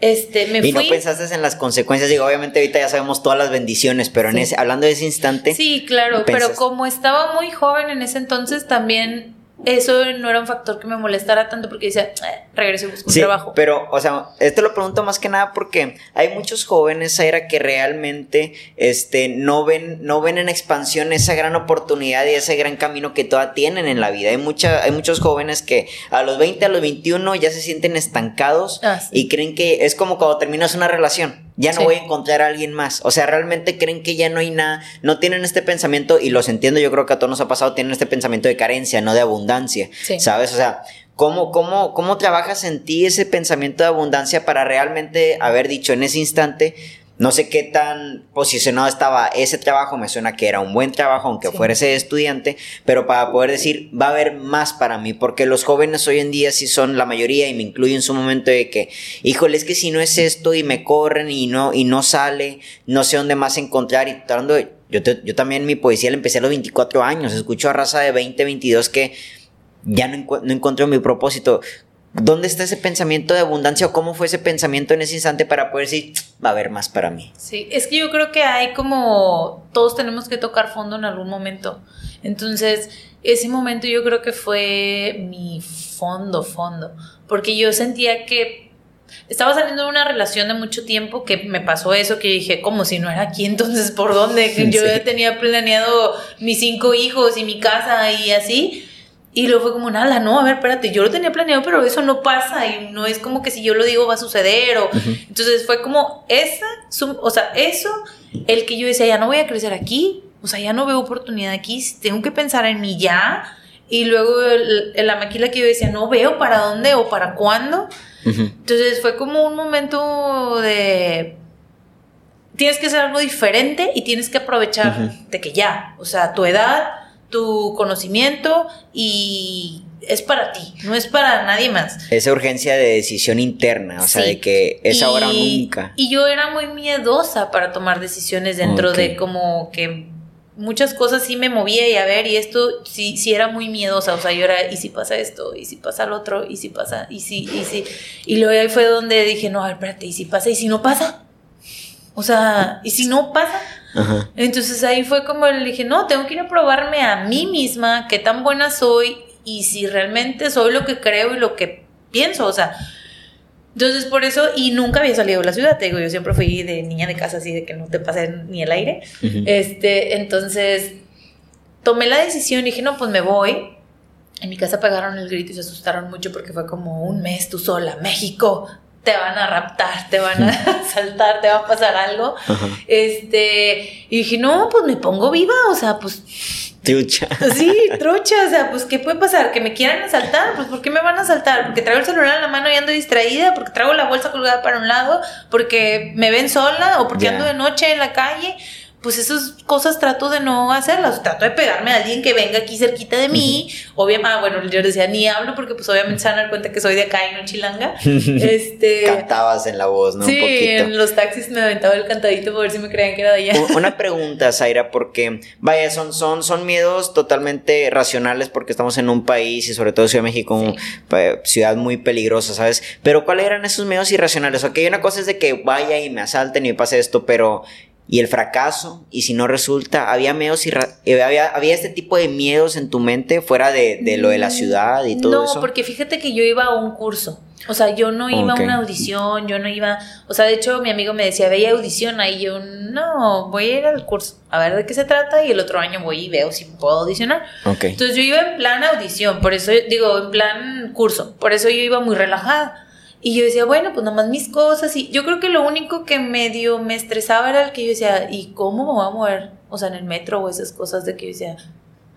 Este, me y no pensaste en las consecuencias, digo, obviamente ahorita ya sabemos todas las bendiciones, pero en ese, hablando de ese instante. Sí, claro, pero como estaba muy joven en ese entonces, también eso no era un factor que me molestara tanto porque decía, eh, regreso y busco un trabajo. Pero, o sea, esto lo pregunto más que nada porque hay muchos jóvenes, que realmente este, no, ven, no ven en expansión esa gran oportunidad y ese gran camino que todavía tienen en la vida. Hay, mucha, hay muchos jóvenes que a los 20, a los 21 ya se sienten estancados ah, y creen que es como cuando terminas una relación ya no voy a encontrar a alguien más. O sea, realmente creen que ya no hay nada, no tienen este pensamiento, y los entiendo, yo creo que a todos nos ha pasado, tienen este pensamiento de carencia, no de abundancia, ¿sabes? O sea, ¿cómo, cómo, ¿cómo trabajas en ti ese pensamiento de abundancia para realmente haber dicho en ese instante, no sé qué tan posicionado estaba ese trabajo, me suena que era un buen trabajo, aunque fuera ese estudiante, pero para poder decir, va a haber más para mí, porque los jóvenes hoy en día sí son la mayoría y me incluyo en su momento de que, híjole, es que si no es esto y me corren y no, y no sale, no sé dónde más encontrar y tratando yo, yo también mi poesía la empecé a los 24 años, escucho a raza de 20, 22 que ya no, no encuentro mi propósito. ¿Dónde está ese pensamiento de abundancia o cómo fue ese pensamiento en ese instante para poder decir, va a haber más para mí? Sí, es que yo creo que hay como, todos tenemos que tocar fondo en algún momento. Entonces, ese momento yo creo que fue mi fondo, fondo, porque yo sentía que estaba saliendo de una relación de mucho tiempo que me pasó eso, que dije, como si no era aquí, entonces, ¿por dónde? Yo tenía planeado mis cinco hijos y mi casa y así. Y luego fue como, nada, no, a ver, espérate, yo lo tenía planeado, pero eso no pasa y no es como que si yo lo digo va a suceder. O, Entonces fue como esa, o sea, eso, el que yo decía, ya no voy a crecer aquí, o sea, ya no veo oportunidad aquí, tengo que pensar en mí ya. Y luego la maquila que yo decía, no veo para dónde o para cuándo. Entonces fue como un momento de... Tienes que hacer algo diferente y tienes que aprovechar de que ya, o sea, tu edad, tu conocimiento y es para ti, no es para nadie más. Esa urgencia de decisión interna, o sea, de que es ahora o nunca. Y yo era muy miedosa para tomar decisiones dentro de como que muchas cosas sí me movía y a ver, y esto sí, sí era muy miedosa, o sea, yo era, ¿y si pasa esto? ¿Y si pasa lo otro? ¿Y si pasa? ¿Y si? ¿Y si? Y luego ahí fue donde dije, no, espérate, ¿y si pasa? ¿Y si no pasa? O sea, ¿y si no pasa? Entonces ahí fue como le dije, no, tengo que ir a probarme a mí misma, qué tan buena soy y si realmente soy lo que creo y lo que pienso, o sea, entonces, por eso, y nunca había salido de la ciudad, te digo, yo siempre fui de niña de casa, así de que no te pase ni el aire. Este, entonces, tomé la decisión y dije, no, pues me voy. En mi casa pegaron el grito y se asustaron mucho porque fue como un mes tú sola, México, te van a raptar, te van a saltar, te va a pasar algo. Este, y dije, no, pues me pongo viva, o sea, pues Trucha. Sí, trucha, o sea, pues ¿qué puede pasar? ¿Que me quieran asaltar? Pues ¿por qué me van a asaltar? ¿Porque traigo el celular en la mano y ando distraída? ¿Porque traigo la bolsa colgada para un lado? ¿Porque me ven sola? ¿O porque ando de noche en la calle? Pues esas cosas trato de no hacerlas, trato de pegarme a alguien que venga aquí cerquita de mí, obviamente, ah, bueno, yo decía, ni hablo porque pues obviamente se van a dar cuenta que soy de acá y no chilanga, este... Cantabas en la voz, ¿no? Sí, en los taxis me aventaba el cantadito por ver si me creían que era de allá. Una pregunta, Zaira, porque, vaya, son, son, son miedos totalmente racionales porque estamos en un país y sobre todo Ciudad de México, ciudad muy peligrosa, ¿sabes? Pero ¿cuáles eran esos miedos irracionales? Ok, una cosa es de que vaya y me asalten y me pase esto, pero y el fracaso, y si no resulta, había miedos y eh, había, había este tipo de miedos en tu mente fuera de, de lo de la ciudad y todo eso. No, porque fíjate que yo iba a un curso. O sea, yo no iba a una audición, yo no iba, o sea, de hecho mi amigo me decía, veía audición ahí, yo no, voy a ir al curso, a ver de qué se trata y el otro año voy y veo si puedo audicionar. Entonces yo iba en plan audición, por eso digo, en plan curso, por eso yo iba muy relajada. Y yo decía, bueno, pues nada más mis cosas. Y yo creo que lo único que medio me estresaba era el que yo decía, ¿y cómo me voy a mover? O sea, en el metro o esas cosas de que yo decía,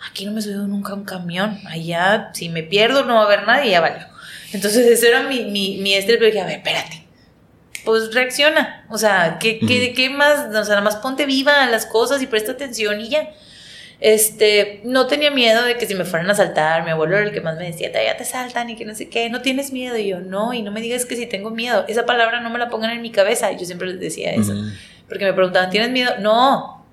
aquí no me he subido nunca a un camión. Allá, si me pierdo, no va a haber nadie, ya vale. Entonces, eso era mi, mi, mi estrés. Pero dije, a ver, espérate. Pues reacciona. O sea, ¿qué, qué, ¿qué más? O sea, nada más ponte viva a las cosas y presta atención y ya. Este, no tenía miedo de que si me fueran a saltar, mi abuelo era el que más me decía, ya te saltan y que no sé qué, no tienes miedo. Y yo, no, y no me digas que si tengo miedo. Esa palabra no me la pongan en mi cabeza. Y yo siempre les decía eso. Porque me preguntaban, ¿tienes miedo? No,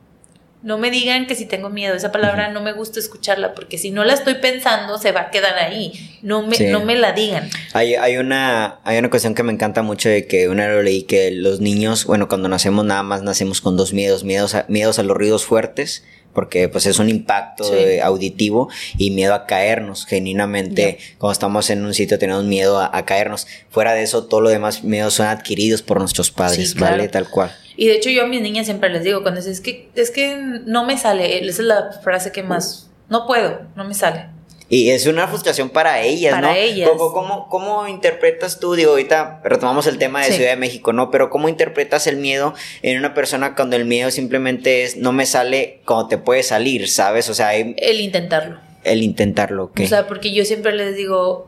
no me digan que si tengo miedo. Esa palabra no me gusta escucharla porque si no la estoy pensando, se va a quedar ahí. No me, no me la digan. Hay, hay, una, hay una cuestión que me encanta mucho de que una vez lo leí que los niños, bueno, cuando nacemos nada más nacemos con dos miedos, miedos miedos a los ruidos fuertes porque pues es un impacto auditivo y miedo a caernos. Genuinamente, cuando estamos en un sitio tenemos miedo a, caernos. Fuera de eso, todo lo demás miedos son adquiridos por nuestros padres, ¿vale? Tal cual. Y de hecho yo a mis niñas siempre les digo, cuando es que, es que no me sale, esa es la frase que más, no puedo, no me sale. Y es una frustración para ellas, para ¿no? Ellas. ¿Cómo, cómo, interpretas tú? Digo, ahorita retomamos el tema de Ciudad de México, ¿no? Pero ¿cómo interpretas el miedo en una persona cuando el miedo simplemente es no me sale como te puede salir, ¿sabes? O sea, el intentarlo. El intentarlo, ¿qué? O sea, porque yo siempre les digo,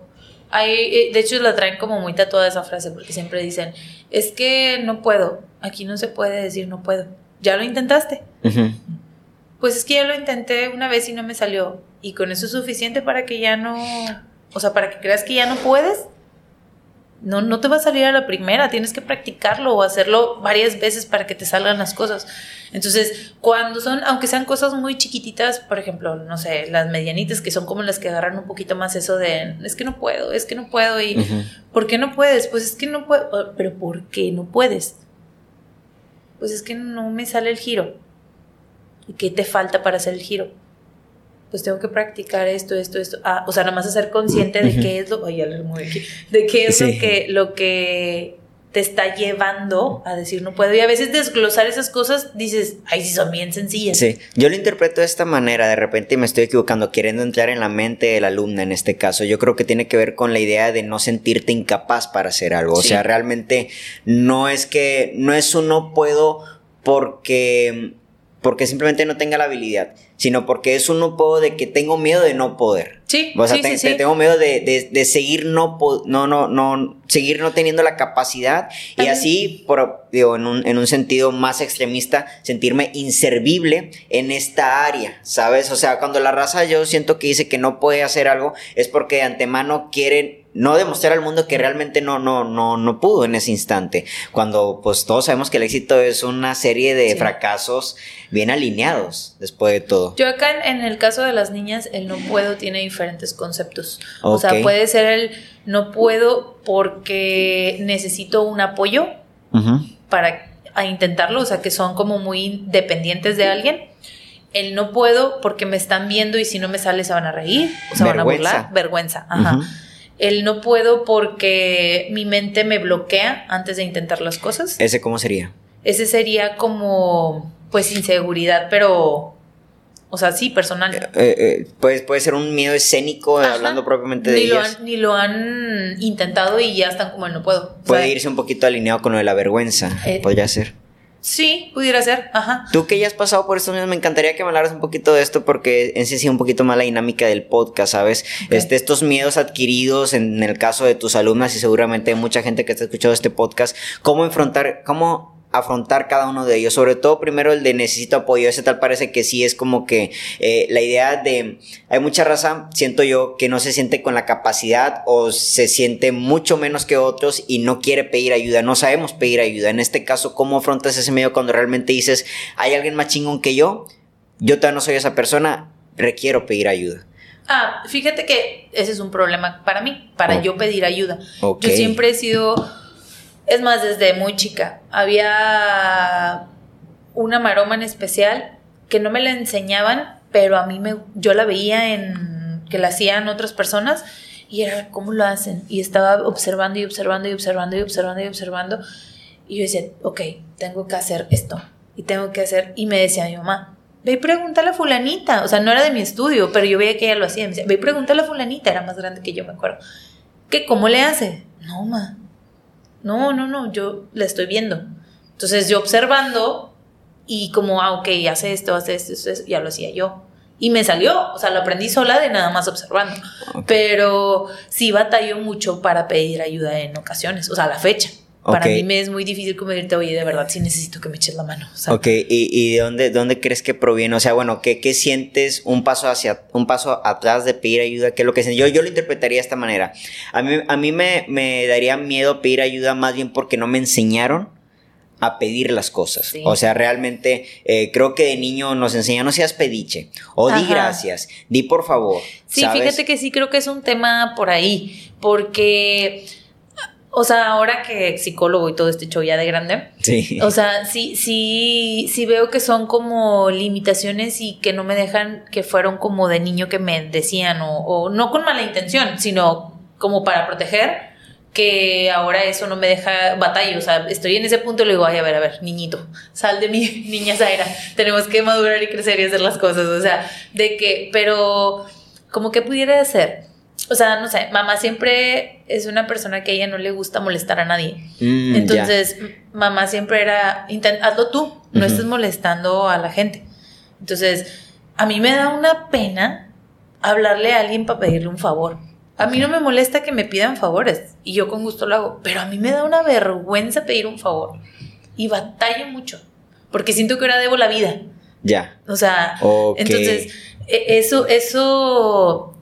hay, eh, de hecho la traen como muy tatuada esa frase, porque siempre dicen, es que no puedo, aquí no se puede decir no puedo. ¿Ya lo intentaste? Pues es que ya lo intenté una vez y no me salió y con eso es suficiente para que ya no, o sea, para que creas que ya no puedes. No, no te va a salir a la primera, tienes que practicarlo o hacerlo varias veces para que te salgan las cosas. Entonces, cuando son, aunque sean cosas muy chiquititas, por ejemplo, no sé, las medianitas que son como las que agarran un poquito más eso de, es que no puedo, es que no puedo y, ¿por qué no puedes? Pues es que no puedo, pero ¿por qué no puedes? Pues es que no me sale el giro. ¿Y qué te falta para hacer el giro? Pues tengo que practicar esto, esto, esto. Ah, o sea, nada más ser consciente de qué es lo, ya lo aquí, de qué es lo que, lo que te está llevando a decir no puedo. Y a veces desglosar esas cosas dices, ay, sí son bien sencillas. Sí, yo lo interpreto de esta manera, de repente me estoy equivocando, queriendo entrar en la mente del alumno en este caso. Yo creo que tiene que ver con la idea de no sentirte incapaz para hacer algo. O sea, realmente no es que, no es un no puedo porque, porque simplemente no tenga la habilidad sino porque es un no puedo de que tengo miedo de no poder. Sí. O sea, sí, tengo miedo de, de, seguir no, no, no, no, seguir no teniendo la capacidad y así, por, digo, en un, en un sentido más extremista, sentirme inservible en esta área, ¿sabes? O sea, cuando la raza yo siento que dice que no puede hacer algo, es porque de antemano quieren no demostrar al mundo que realmente no, no, no, no pudo en ese instante. Cuando pues todos sabemos que el éxito es una serie de fracasos bien alineados después de todo. Yo acá en, el caso de las niñas, el no puedo tiene diferentes conceptos. O sea, puede ser el no puedo porque necesito un apoyo para intentarlo, o sea, que son como muy dependientes de alguien. El no puedo porque me están viendo y si no me sale se van a reír, o se van a burlar. Vergüenza, ajá el no puedo porque mi mente me bloquea antes de intentar las cosas. ¿Ese cómo sería? Ese sería como, pues, inseguridad, pero, o sea, sí, personal. Eh, eh, pues puede ser un miedo escénico, hablando propiamente de ni Lo han, ni lo han intentado y ya están como el no puedo. Puede irse un poquito alineado con lo de la vergüenza, eh, podría ser. Sí, pudiera ser, ajá. Tú que ya has pasado por esto, me encantaría que me hablaras un poquito de esto porque en sí sí un poquito más la dinámica del podcast, ¿sabes? Este, estos miedos adquiridos en el caso de tus alumnas y seguramente mucha gente que está escuchando este podcast, ¿cómo enfrentar, cómo afrontar cada uno de ellos. Sobre todo primero el de necesito apoyo. Ese tal parece que sí es como que eh, la idea de... Hay mucha raza, siento yo, que no se siente con la capacidad o se siente mucho menos que otros y no quiere pedir ayuda. No sabemos pedir ayuda. En este caso, ¿cómo afrontas ese medio cuando realmente dices, hay alguien más chingón que yo? Yo todavía no soy esa persona, requiero pedir ayuda. Ah, fíjate que ese es un problema para mí, para oh. yo pedir ayuda. Yo siempre he sido es más, desde muy chica. Había una maroma en especial que no me la enseñaban, pero a mí me, yo la veía en que la hacían otras personas y era cómo lo hacen. Y estaba observando y observando y observando y observando y observando. Y yo decía, ok, tengo que hacer esto. Y tengo que hacer. Y me decía mi mamá, ve y pregúntale a fulanita. O sea, no era de mi estudio, pero yo veía que ella lo hacía. Me decía, ve y pregúntale a fulanita. Era más grande que yo, me acuerdo. ¿Qué, ¿Cómo le hace? No, ma. No, no, no, yo la estoy viendo. Entonces yo observando y como, ah, ok, hace esto, hace esto, esto, ya lo hacía yo. Y me salió, o sea, lo aprendí sola de nada más observando. Pero sí batallo mucho para pedir ayuda en ocasiones, o sea, la fecha. Para mí me es muy difícil como decirte, oye, de verdad sí necesito que me eches la mano. ok, ¿y, de dónde, dónde crees que proviene? O sea, bueno, ¿qué, ¿qué, sientes un paso hacia, un paso atrás de pedir ayuda? ¿Qué es lo que Yo, yo lo interpretaría de esta manera. A mí, a mí me, me daría miedo pedir ayuda más bien porque no me enseñaron a pedir las cosas. O sea, realmente eh, creo que de niño nos enseñan no seas pediche o di gracias, di por favor. Sí, fíjate que sí creo que es un tema por ahí, porque o sea, ahora que psicólogo y todo este show ya de grande. Sí. O sea, sí, sí, sí veo que son como limitaciones y que no me dejan que fueron como de niño que me decían, o, no con mala intención, sino como para proteger, que ahora eso no me deja batalla. O sea, estoy en ese punto y le digo, ay, a ver, a ver, niñito, sal de mi niña Zaira. Tenemos que madurar y crecer y hacer las cosas. O sea, de que, pero, como que pudiera ser o sea, no sé, mamá siempre es una persona que a ella no le gusta molestar a nadie. Mm, Entonces, mamá siempre era, hazlo tú, no estés molestando a la gente. Entonces, a mí me da una pena hablarle a alguien para pedirle un favor. A mí no me molesta que me pidan favores y yo con gusto lo hago, pero a mí me da una vergüenza pedir un favor y batallo mucho porque siento que ahora debo la vida. Ya. O sea, entonces, e, eso, eso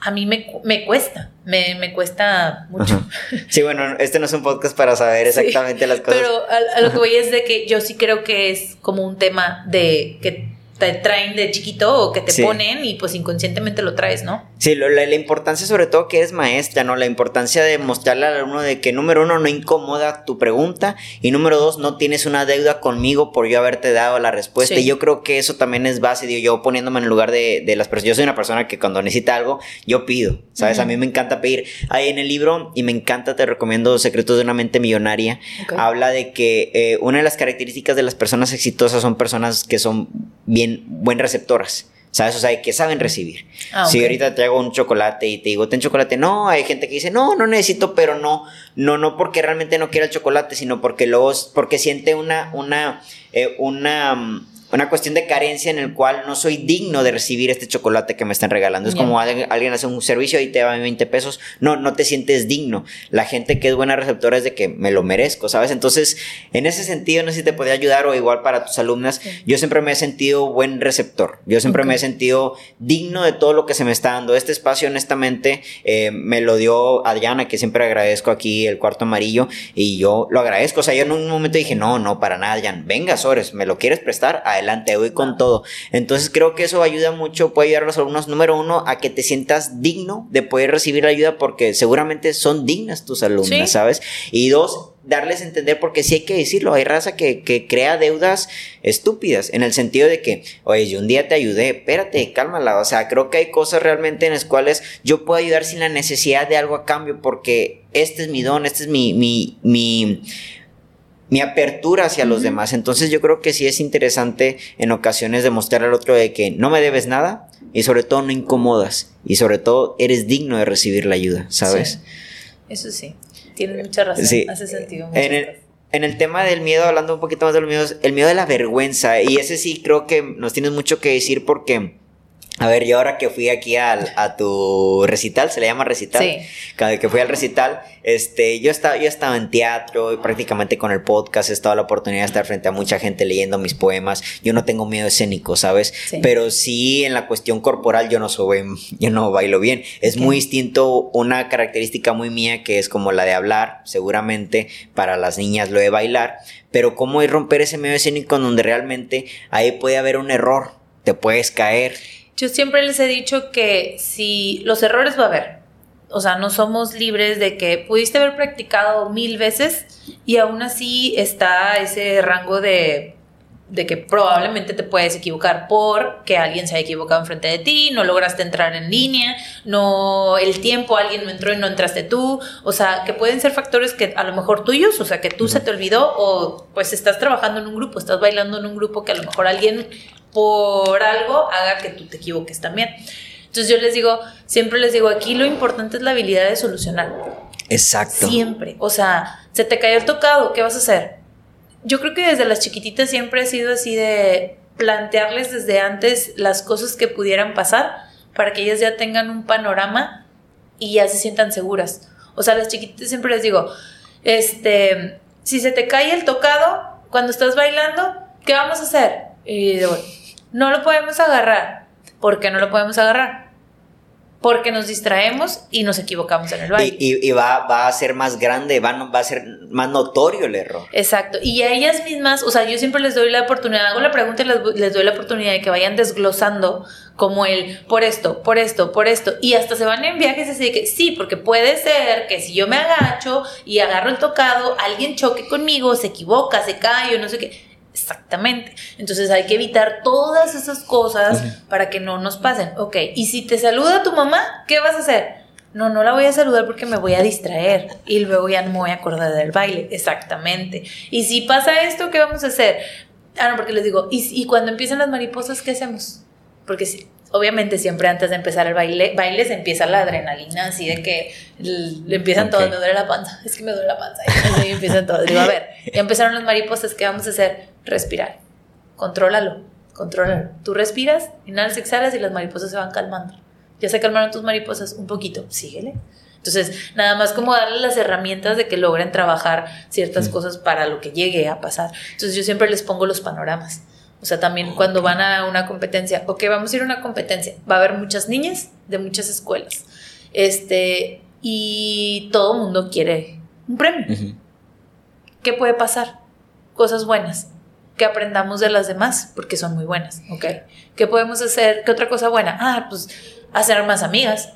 a mí me, me cuesta, me, me, cuesta mucho. Sí, bueno, este no es un podcast para saber exactamente las cosas. Pero a, lo que voy es de que yo sí creo que es como un tema de que te traen de chiquito o que te ponen y pues inconscientemente lo traes, ¿no? Sí, la, importancia sobre todo que es maestra, ¿no? La importancia de mostrarle al alumno de que número uno no incomoda tu pregunta y número dos no tienes una deuda conmigo por yo haberte dado la respuesta. Y yo creo que eso también es base, digo, yo poniéndome en el lugar de, las personas. Yo soy una persona que cuando necesita algo, yo pido, ¿sabes? A mí me encanta pedir. Ahí en el libro, y me encanta, te recomiendo Secretos de una mente millonaria, habla de que eh, una de las características de las personas exitosas son personas que son bien, buen receptoras. ¿Sabes? O sea, que saben recibir. Ah, si ahorita te hago un chocolate y te digo, ten chocolate, no, hay gente que dice, no, no necesito, pero no, no, no porque realmente no quiera el chocolate, sino porque luego, porque siente una, una, eh, una, mm, una cuestión de carencia en el cual no soy digno de recibir este chocolate que me están regalando. Es como alguien, hace un servicio y te da 20 pesos. No, no te sientes digno. La gente que es buena receptora es de que me lo merezco, ¿sabes? Entonces, en ese sentido, no sé si te podría ayudar o igual para tus alumnas. Yo siempre me he sentido buen receptor. Yo siempre me he sentido digno de todo lo que se me está dando. Este espacio, honestamente, eh, me lo dio Adriana, que siempre agradezco aquí el cuarto amarillo, y yo lo agradezco. O sea, yo en un momento dije, no, no, para nada, Adrián. Venga, Sores, ¿me lo quieres prestar? Adelante, voy con todo. Entonces creo que eso ayuda mucho, puede ayudar a los alumnos, número uno, a que te sientas digno de poder recibir ayuda porque seguramente son dignas tus alumnas, ¿sabes? Y dos, darles a entender, porque sí hay que decirlo, hay raza que, que, crea deudas estúpidas, en el sentido de que, oye, yo un día te ayudé, espérate, cálmala, o sea, creo que hay cosas realmente en las cuales yo puedo ayudar sin la necesidad de algo a cambio, porque este es mi don, este es mi, mi, mi mi apertura hacia los demás. Entonces yo creo que sí es interesante en ocasiones demostrar al otro de que no me debes nada y sobre todo no incomodas y sobre todo eres digno de recibir la ayuda, ¿sabes? Eso sí, tienes mucha razón, hace sentido. En el, en el, tema del miedo, hablando un poquito más de los miedos, el miedo de la vergüenza y ese sí creo que nos tienes mucho que decir porque a ver, yo ahora que fui aquí al, a tu recital, se le llama recital. Sí. Cada que fui al recital, este, yo estaba, yo estaba en teatro y prácticamente con el podcast he estado la oportunidad de estar frente a mucha gente leyendo mis poemas. Yo no tengo miedo escénico, ¿sabes? Pero sí en la cuestión corporal yo no soy, yo no bailo bien. Es muy distinto una característica muy mía que es como la de hablar, seguramente para las niñas lo de bailar, pero cómo es romper ese medio escénico donde realmente ahí puede haber un error, te puedes caer yo siempre les he dicho que si los errores va a haber, o sea, no somos libres de que pudiste haber practicado mil veces y aún así está ese rango de, de que probablemente te puedes equivocar porque alguien se ha equivocado enfrente de ti, no lograste entrar en línea, no el tiempo, alguien no entró y no entraste tú, o sea, que pueden ser factores que a lo mejor tuyos, o sea, que tú se te olvidó o pues estás trabajando en un grupo, estás bailando en un grupo que a lo mejor alguien por algo haga que tú te equivoques también. Entonces yo les digo, siempre les digo, aquí lo importante es la habilidad de solucionar. Exacto. Siempre. O sea, se te cayó el tocado, ¿qué vas a hacer? Yo creo que desde las chiquititas siempre ha sido así de plantearles desde antes las cosas que pudieran pasar para que ellas ya tengan un panorama y ya se sientan seguras. O sea, a las chiquititas siempre les digo, este, si se te cae el tocado cuando estás bailando, ¿qué vamos a hacer? Y bueno, no lo podemos agarrar. ¿Por qué no lo podemos agarrar? Porque nos distraemos y nos equivocamos en el baile. Y, va, va, a ser más grande, va, va, a ser más notorio el error. Exacto. Y a ellas mismas, o sea, yo siempre les doy la oportunidad, hago la pregunta y les, doy la oportunidad de que vayan desglosando como el por esto, por esto, por esto. Y hasta se van en viajes así de que sí, porque puede ser que si yo me agacho y agarro el tocado, alguien choque conmigo, se equivoca, se cae o no sé qué Exactamente. Entonces hay que evitar todas esas cosas para que no nos pasen. Ok, y si te saluda tu mamá, ¿qué vas a hacer? No, no la voy a saludar porque me voy a distraer y luego ya no me voy a acordar del baile. Exactamente. Y si pasa esto, ¿qué vamos a hacer? Ah, no, porque les digo, ¿y, cuando empiezan las mariposas, qué hacemos? Porque si, obviamente siempre antes de empezar el baile, baile se empieza la adrenalina, así de que le empiezan todos, me duele la panza, es que me duele la panza, y empiezan todos. Digo, a ver, ya empezaron las mariposas, ¿qué vamos a hacer? respirar. Contrólalo, contrólalo. Tú respiras, inhalas, exhalas y las mariposas se van calmando. Ya se calmaron tus mariposas un poquito, síguele. Entonces, nada más como darle las herramientas de que logren trabajar ciertas cosas para lo que llegue a pasar. Entonces, yo siempre les pongo los panoramas. O sea, también cuando van a una competencia, ok, vamos a ir a una competencia, va a haber muchas niñas de muchas escuelas. Este, y todo el mundo quiere un premio. ¿Qué puede pasar? Cosas buenas que aprendamos de las demás, porque son muy buenas, ¿ok? ¿Qué podemos hacer? ¿Qué otra cosa buena? Ah, pues hacer más amigas.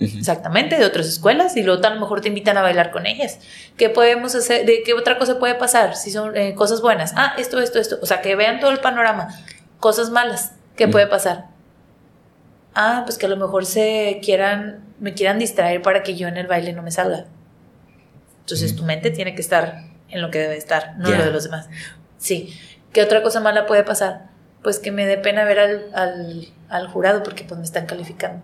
Exactamente, de otras escuelas y luego a lo mejor te invitan a bailar con ellas. ¿Qué podemos hacer? ¿De qué otra cosa puede pasar? Si son eh, cosas buenas. Ah, esto, esto, esto. O sea, que vean todo el panorama. Cosas malas. ¿Qué puede pasar? Ah, pues que a lo mejor se quieran, me quieran distraer para que yo en el baile no me salga. Entonces tu mente tiene que estar en lo que debe estar, no lo de los demás. Sí. ¿Qué otra cosa mala puede pasar? Pues que me dé pena ver al, al, al jurado porque pues me están calificando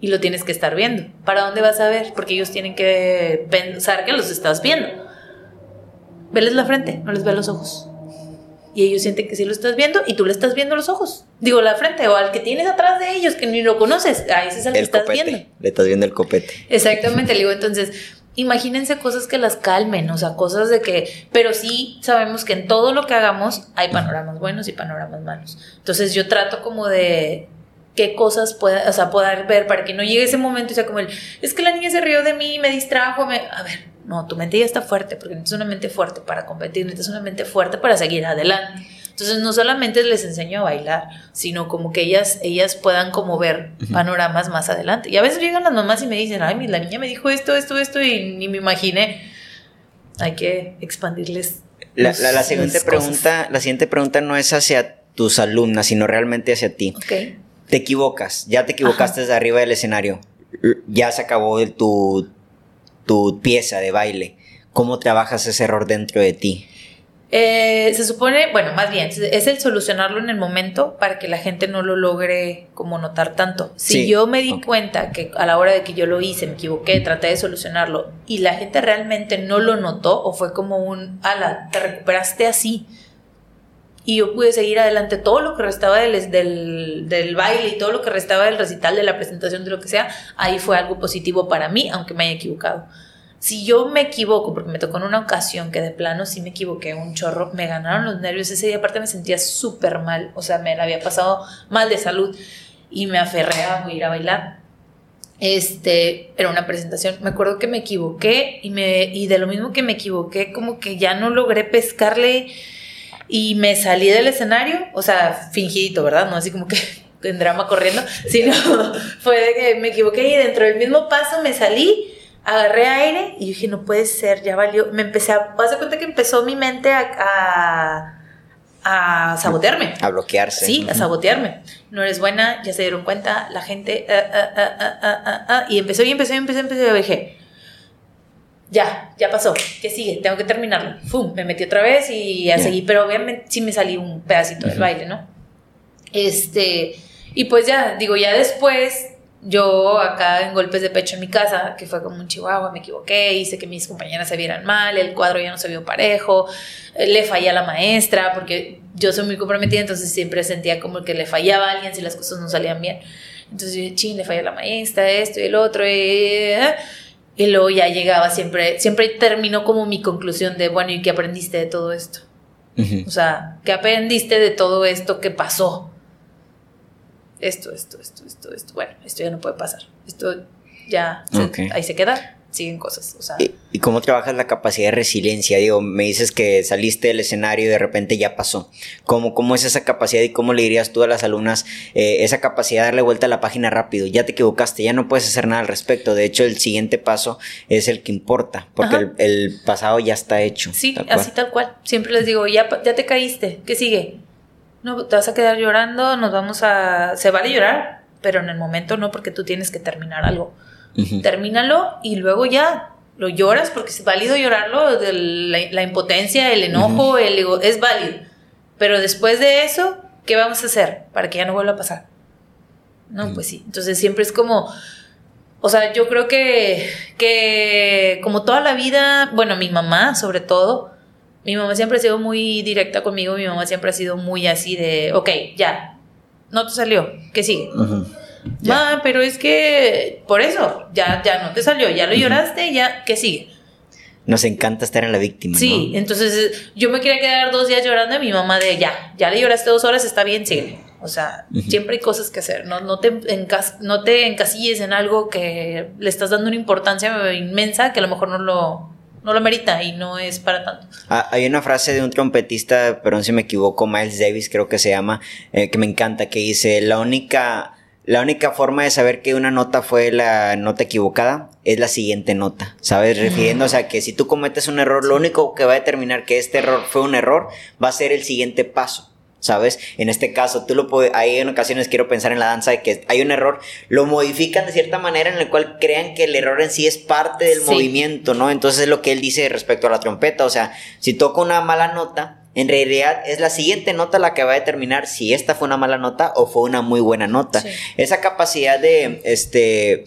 y lo tienes que estar viendo. ¿Para dónde vas a ver? Porque ellos tienen que pensar que los estás viendo. Veles la frente, no les ve los ojos. Y ellos sienten que sí lo estás viendo y tú le estás viendo los ojos. Digo, la frente o al que tienes atrás de ellos que ni lo conoces. A ese es el, que estás viendo. Le estás viendo el copete. Exactamente, le digo, entonces, imagínense cosas que las calmen, o sea, cosas de que, pero sí sabemos que en todo lo que hagamos hay panoramas buenos y panoramas malos. Entonces yo trato como de, qué cosas pueda, o sea, poder ver para que no llegue ese momento y sea como el, es que la niña se rió de mí, me distrajo, me... A ver, no, tu mente ya está fuerte, porque necesitas una mente fuerte para competir, necesitas una mente fuerte para seguir adelante. Entonces no solamente les enseño a bailar, sino como que ellas, ellas puedan como ver panoramas más adelante. Y a veces llegan las mamás y me dicen, ay, la niña me dijo esto, esto, esto, y ni me imaginé. Hay que expandirles. La, la, siguiente pregunta, la siguiente pregunta no es hacia tus alumnas, sino realmente hacia ti. Okay te equivocas, ya te equivocaste desde arriba del escenario, ya se acabó tu, tu pieza de baile. ¿Cómo trabajas ese error dentro de ti? Eh, se supone, bueno, más bien, es el solucionarlo en el momento para que la gente no lo logre como notar tanto. Si yo me di cuenta que a la hora de que yo lo hice, me equivoqué, traté de solucionarlo y la gente realmente no lo notó o fue como un, ala, te recuperaste así y yo pude seguir adelante todo lo que restaba del, del, baile y todo lo que restaba del recital, de la presentación, de lo que sea, ahí fue algo positivo para mí, aunque me haya equivocado. Si yo me equivoco, porque me tocó en una ocasión que de plano sí me equivoqué un chorro, me ganaron los nervios, ese día aparte me sentía súper mal, o sea, me la había pasado mal de salud y me aferré a ir a bailar. Este, era una presentación, me acuerdo que me equivoqué y, me, y de lo mismo que me equivoqué, como que ya no logré pescarle y me salí del escenario, o sea, fingidito, ¿verdad? No así como que en drama corriendo, sino fue de que me equivoqué y dentro del mismo paso me salí, agarré aire y dije, no puede ser, ya valió. Me empecé a, hacer cuenta que empezó mi mente a, a, sabotearme. A bloquearse. Sí, a sabotearme. No eres buena, ya se dieron cuenta, la gente, ah, ah, ah, y empezó y empezó y empezó y empezó y dije, ya, ya pasó, ¿qué sigue? Tengo que terminarlo. ¡Fum! Me metí otra vez y a seguir, pero obviamente sí me salí un pedacito del baile, ¿no? Este, y pues ya, digo, ya después, yo acá en golpes de pecho en mi casa, que fue como un chihuahua, me equivoqué, hice que mis compañeras se vieran mal, el cuadro ya no se vio parejo, eh, le fallé a la maestra, porque yo soy muy comprometida, entonces siempre sentía como que le fallaba a alguien si las cosas no salían bien. Entonces yo, ching, le fallé a la maestra, esto y el otro, y... Eh, y luego ya llegaba siempre, siempre terminó como mi conclusión de, bueno, ¿y qué aprendiste de todo esto? O sea, ¿qué aprendiste de todo esto que pasó? Esto, esto, esto, esto, esto. Bueno, esto ya no puede pasar. Esto ya ahí se queda siguen cosas. ¿Y, cómo trabajas la capacidad de resiliencia? Digo, me dices que saliste del escenario y de repente ya pasó. ¿Cómo, cómo es esa capacidad y cómo le dirías tú a las alumnas eh, esa capacidad de darle vuelta a la página rápido? Ya te equivocaste, ya no puedes hacer nada al respecto. De hecho, el siguiente paso es el que importa, porque el, pasado ya está hecho. Sí, así tal cual. Siempre les digo, ya, ya te caíste, ¿qué sigue? No, te vas a quedar llorando, nos vamos a... Se vale llorar, pero en el momento no, porque tú tienes que terminar algo termínalo y luego ya lo lloras porque es válido llorarlo, de la, impotencia, el enojo, el ego, es válido. Pero después de eso, ¿qué vamos a hacer para que ya no vuelva a pasar? No, pues sí. Entonces siempre es como, o sea, yo creo que, que como toda la vida, bueno, mi mamá sobre todo, mi mamá siempre ha sido muy directa conmigo, mi mamá siempre ha sido muy así de, ok, ya, no te salió, ¿qué sigue? Ma, pero es que por eso, ya, ya no te salió, ya lo lloraste, ya, ¿qué sigue? Nos encanta estar en la víctima. Sí, entonces yo me quería quedar dos días llorando y mi mamá de ya, ya le lloraste dos horas, está bien, sigue. O sea, siempre hay cosas que hacer. No, no, te no te encasilles en algo que le estás dando una importancia inmensa que a lo mejor no lo, no lo merita y no es para tanto. Ah, hay una frase de un trompetista, perdón si me equivoco, Miles Davis creo que se llama, eh, que me encanta, que dice, la única la única forma de saber que una nota fue la nota equivocada es la siguiente nota, ¿sabes? Refiriéndose a que si tú cometes un error, lo único que va a determinar que este error fue un error va a ser el siguiente paso. ¿Sabes? En este caso, tú lo puedes, hay en ocasiones quiero pensar en la danza de que hay un error, lo modifican de cierta manera en el cual crean que el error en sí es parte del movimiento, ¿no? Entonces es lo que él dice respecto a la trompeta, o sea, si toca una mala nota, en realidad es la siguiente nota la que va a determinar si esta fue una mala nota o fue una muy buena nota. Esa capacidad de, este,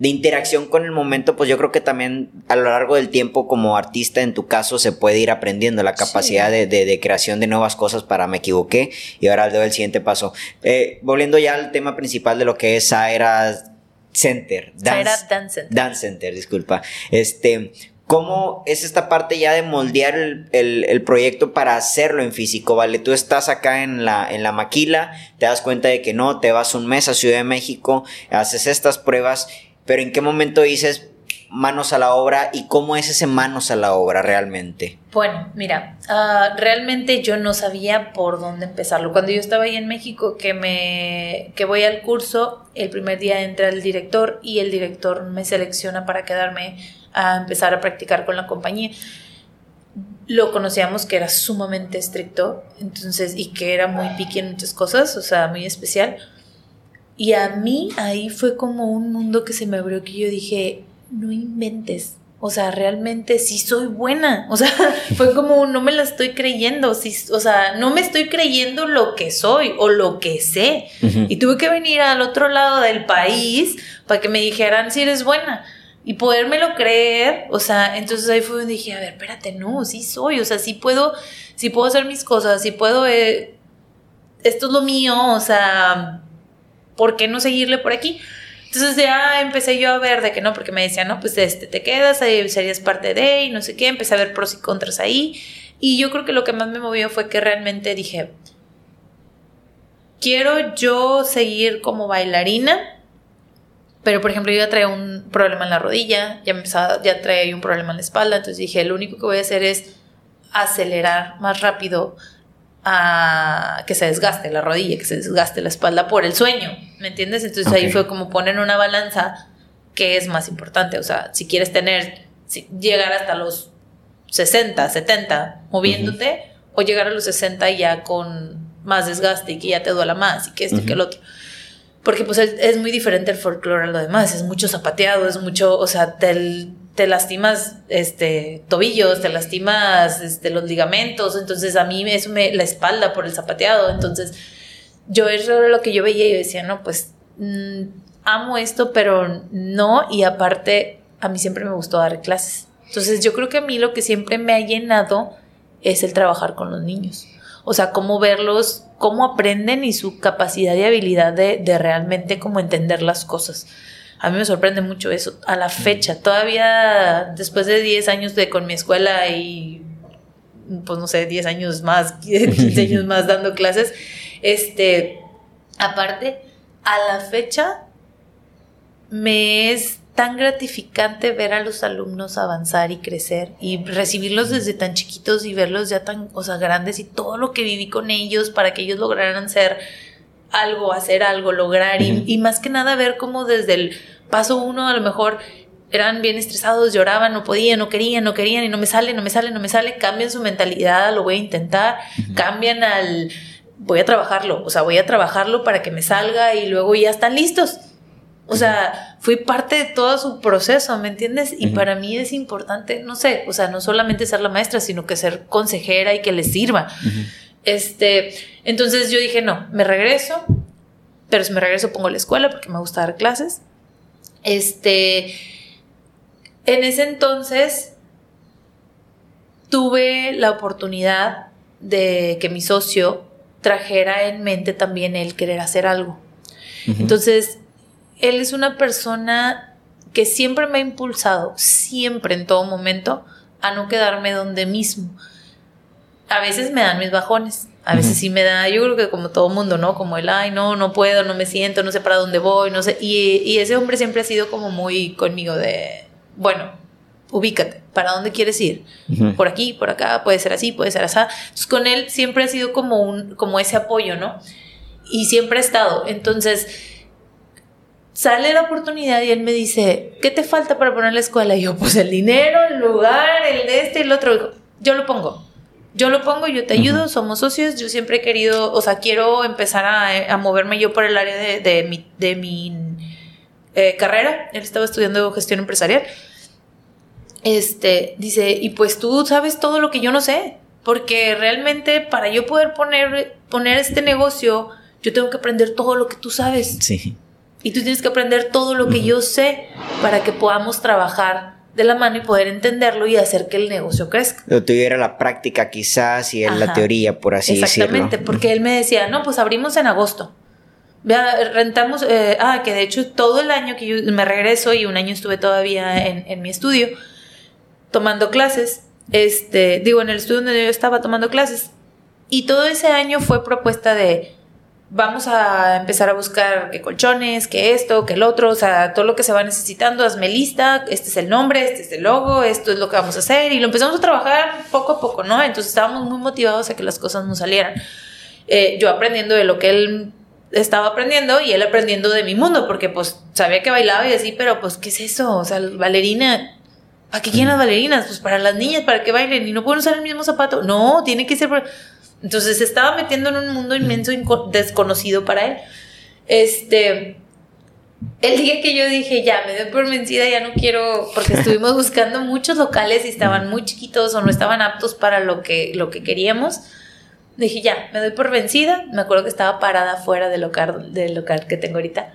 de interacción con el momento, pues yo creo que también a lo largo del tiempo como artista en tu caso se puede ir aprendiendo la capacidad de, creación de nuevas cosas para me equivoqué y ahora doy el siguiente paso. Eh, volviendo ya al tema principal de lo que es Saera Center. Dance, Dance Center. Dance Center, disculpa. Este, ¿Cómo es esta parte ya de moldear el, proyecto para hacerlo en físico? ¿Vale? Tú estás acá en la, en la maquila, te das cuenta de que no, te vas un mes a Ciudad de México, haces estas pruebas pero ¿en qué momento dices manos a la obra y cómo es ese manos a la obra realmente? Bueno, mira, ah, realmente yo no sabía por dónde empezarlo. Cuando yo estaba ahí en México, que me que voy al curso, el primer día entra el director y el director me selecciona para quedarme a empezar a practicar con la compañía. Lo conocíamos que era sumamente estricto, entonces y que era muy piqui en muchas cosas, o sea, muy especial. Y a mí ahí fue como un mundo que se me abrió que yo dije, no inventes. O sea, realmente sí soy buena. O sea, fue como no me la estoy creyendo. Sí, o sea, no me estoy creyendo lo que soy o lo que sé. Y tuve que venir al otro lado del país para que me dijeran si eres buena y podérmelo creer, o sea, entonces ahí fue donde dije, a ver, espérate, no, sí soy, o sea, sí puedo, sí puedo hacer mis cosas, sí puedo, eh, esto es lo mío, o sea, ¿por qué no seguirle por aquí? Entonces ya empecé yo a ver de que no, porque me decían, no, pues este, te quedas, ahí serías parte de, y no sé qué, empecé a ver pros y contras ahí. Y yo creo que lo que más me movió fue que realmente dije, quiero yo seguir como bailarina, pero por ejemplo yo ya traía un problema en la rodilla, ya, empezaba, ya traía un problema en la espalda, entonces dije, lo único que voy a hacer es acelerar más rápido a que se desgaste la rodilla, que se desgaste la espalda por el sueño, ¿me entiendes? Entonces ahí fue como poner una balanza que es más importante, o sea, si quieres tener, llegar hasta los 60, 70 moviéndote, o llegar a los 60 ya con más desgaste y que ya te duela más y que esto y que el otro. Porque pues es, muy diferente el folclore a lo demás, es mucho zapateado, es mucho, o sea, te, te lastimas este tobillos, te lastimas este, los ligamentos, entonces a mí eso me la espalda por el zapateado, entonces yo eso era lo que yo veía y yo decía, no, pues mm, amo esto, pero no, y aparte a mí siempre me gustó dar clases. Entonces yo creo que a mí lo que siempre me ha llenado es el trabajar con los niños. O sea, cómo verlos, cómo aprenden y su capacidad y habilidad de, de realmente como entender las cosas. A mí me sorprende mucho eso. A la fecha, todavía después de 10 años de con mi escuela y pues no sé, 10 años más, 15 años más dando clases, este, aparte, a la fecha me es tan gratificante ver a los alumnos avanzar y crecer y recibirlos desde tan chiquitos y verlos ya tan, o sea, grandes y todo lo que viví con ellos para que ellos lograran ser algo, hacer algo, lograr y, más que nada ver cómo desde el paso uno a lo mejor eran bien estresados, lloraban, no podían, no querían, no querían y no me sale, no me sale, no me sale, cambian su mentalidad, lo voy a intentar, cambian al voy a trabajarlo, o sea, voy a trabajarlo para que me salga y luego ya están listos. O sea, fui parte de todo su proceso, ¿me entiendes? Y para mí es importante, no sé, o sea, no solamente ser la maestra, sino que ser consejera y que les sirva. Este, entonces yo dije, no, me regreso, pero si me regreso pongo la escuela porque me gusta dar clases. Este, en ese entonces tuve la oportunidad de que mi socio trajera en mente también el querer hacer algo. Entonces, él es una persona que siempre me ha impulsado, siempre en todo momento, a no quedarme donde mismo a veces me dan mis bajones. A veces sí me da, yo creo que como todo mundo, ¿no? Como el, ay, no, no puedo, no me siento, no sé para dónde voy, no sé. Y, ese hombre siempre ha sido como muy conmigo de, bueno, ubícate, ¿para dónde quieres ir? Por aquí, por acá, puede ser así, puede ser así. Entonces con él siempre ha sido como, un, como ese apoyo, ¿no? Y siempre ha estado. Entonces, sale la oportunidad y él me dice, ¿qué te falta para poner la escuela? Y yo, pues el dinero, el lugar, el de este, el otro. yo lo pongo. Yo lo pongo, yo te ayudo, somos socios. Yo siempre he querido, o sea, quiero empezar a, moverme yo por el área de, mi, de mi eh, carrera. Él estaba estudiando gestión empresarial. Este, dice, y pues tú sabes todo lo que yo no sé. Porque realmente para yo poder poner, poner este negocio, yo tengo que aprender todo lo que tú sabes. Sí. Y tú tienes que aprender todo lo que yo sé para que podamos trabajar de la mano y poder entenderlo y hacer que el negocio crezca. Lo tuyo era la práctica quizás y la teoría, por así decirlo. Exactamente, porque él me decía, no, pues abrimos en agosto. Vea, rentamos, eh, ah, que de hecho todo el año que yo me regreso y un año estuve todavía en, en mi estudio tomando clases, este, digo, en el estudio donde yo estaba tomando clases, y todo ese año fue propuesta de, vamos a empezar a buscar qué colchones, qué esto, qué el otro, o sea, todo lo que se va necesitando, hazme lista, este es el nombre, este es el logo, esto es lo que vamos a hacer, y lo empezamos a trabajar poco a poco, ¿no? Entonces estábamos muy motivados a que las cosas nos salieran. Eh, yo aprendiendo de lo que él estaba aprendiendo y él aprendiendo de mi mundo, porque pues sabía que bailaba y así, pero pues, ¿qué es eso? O sea, bailarina, ¿para qué quieren las bailarinas? Pues para las niñas, para que bailen y no pueden usar el mismo zapato. No, tiene que ser... Entonces se estaba metiendo en un mundo inmenso desconocido para él. Este, el día que yo dije, ya, me doy por vencida, ya no quiero, porque estuvimos buscando muchos locales y estaban muy chiquitos o no estaban aptos para lo que, lo que queríamos, dije, ya, me doy por vencida. Me acuerdo que estaba parada fuera del local, del local que tengo ahorita.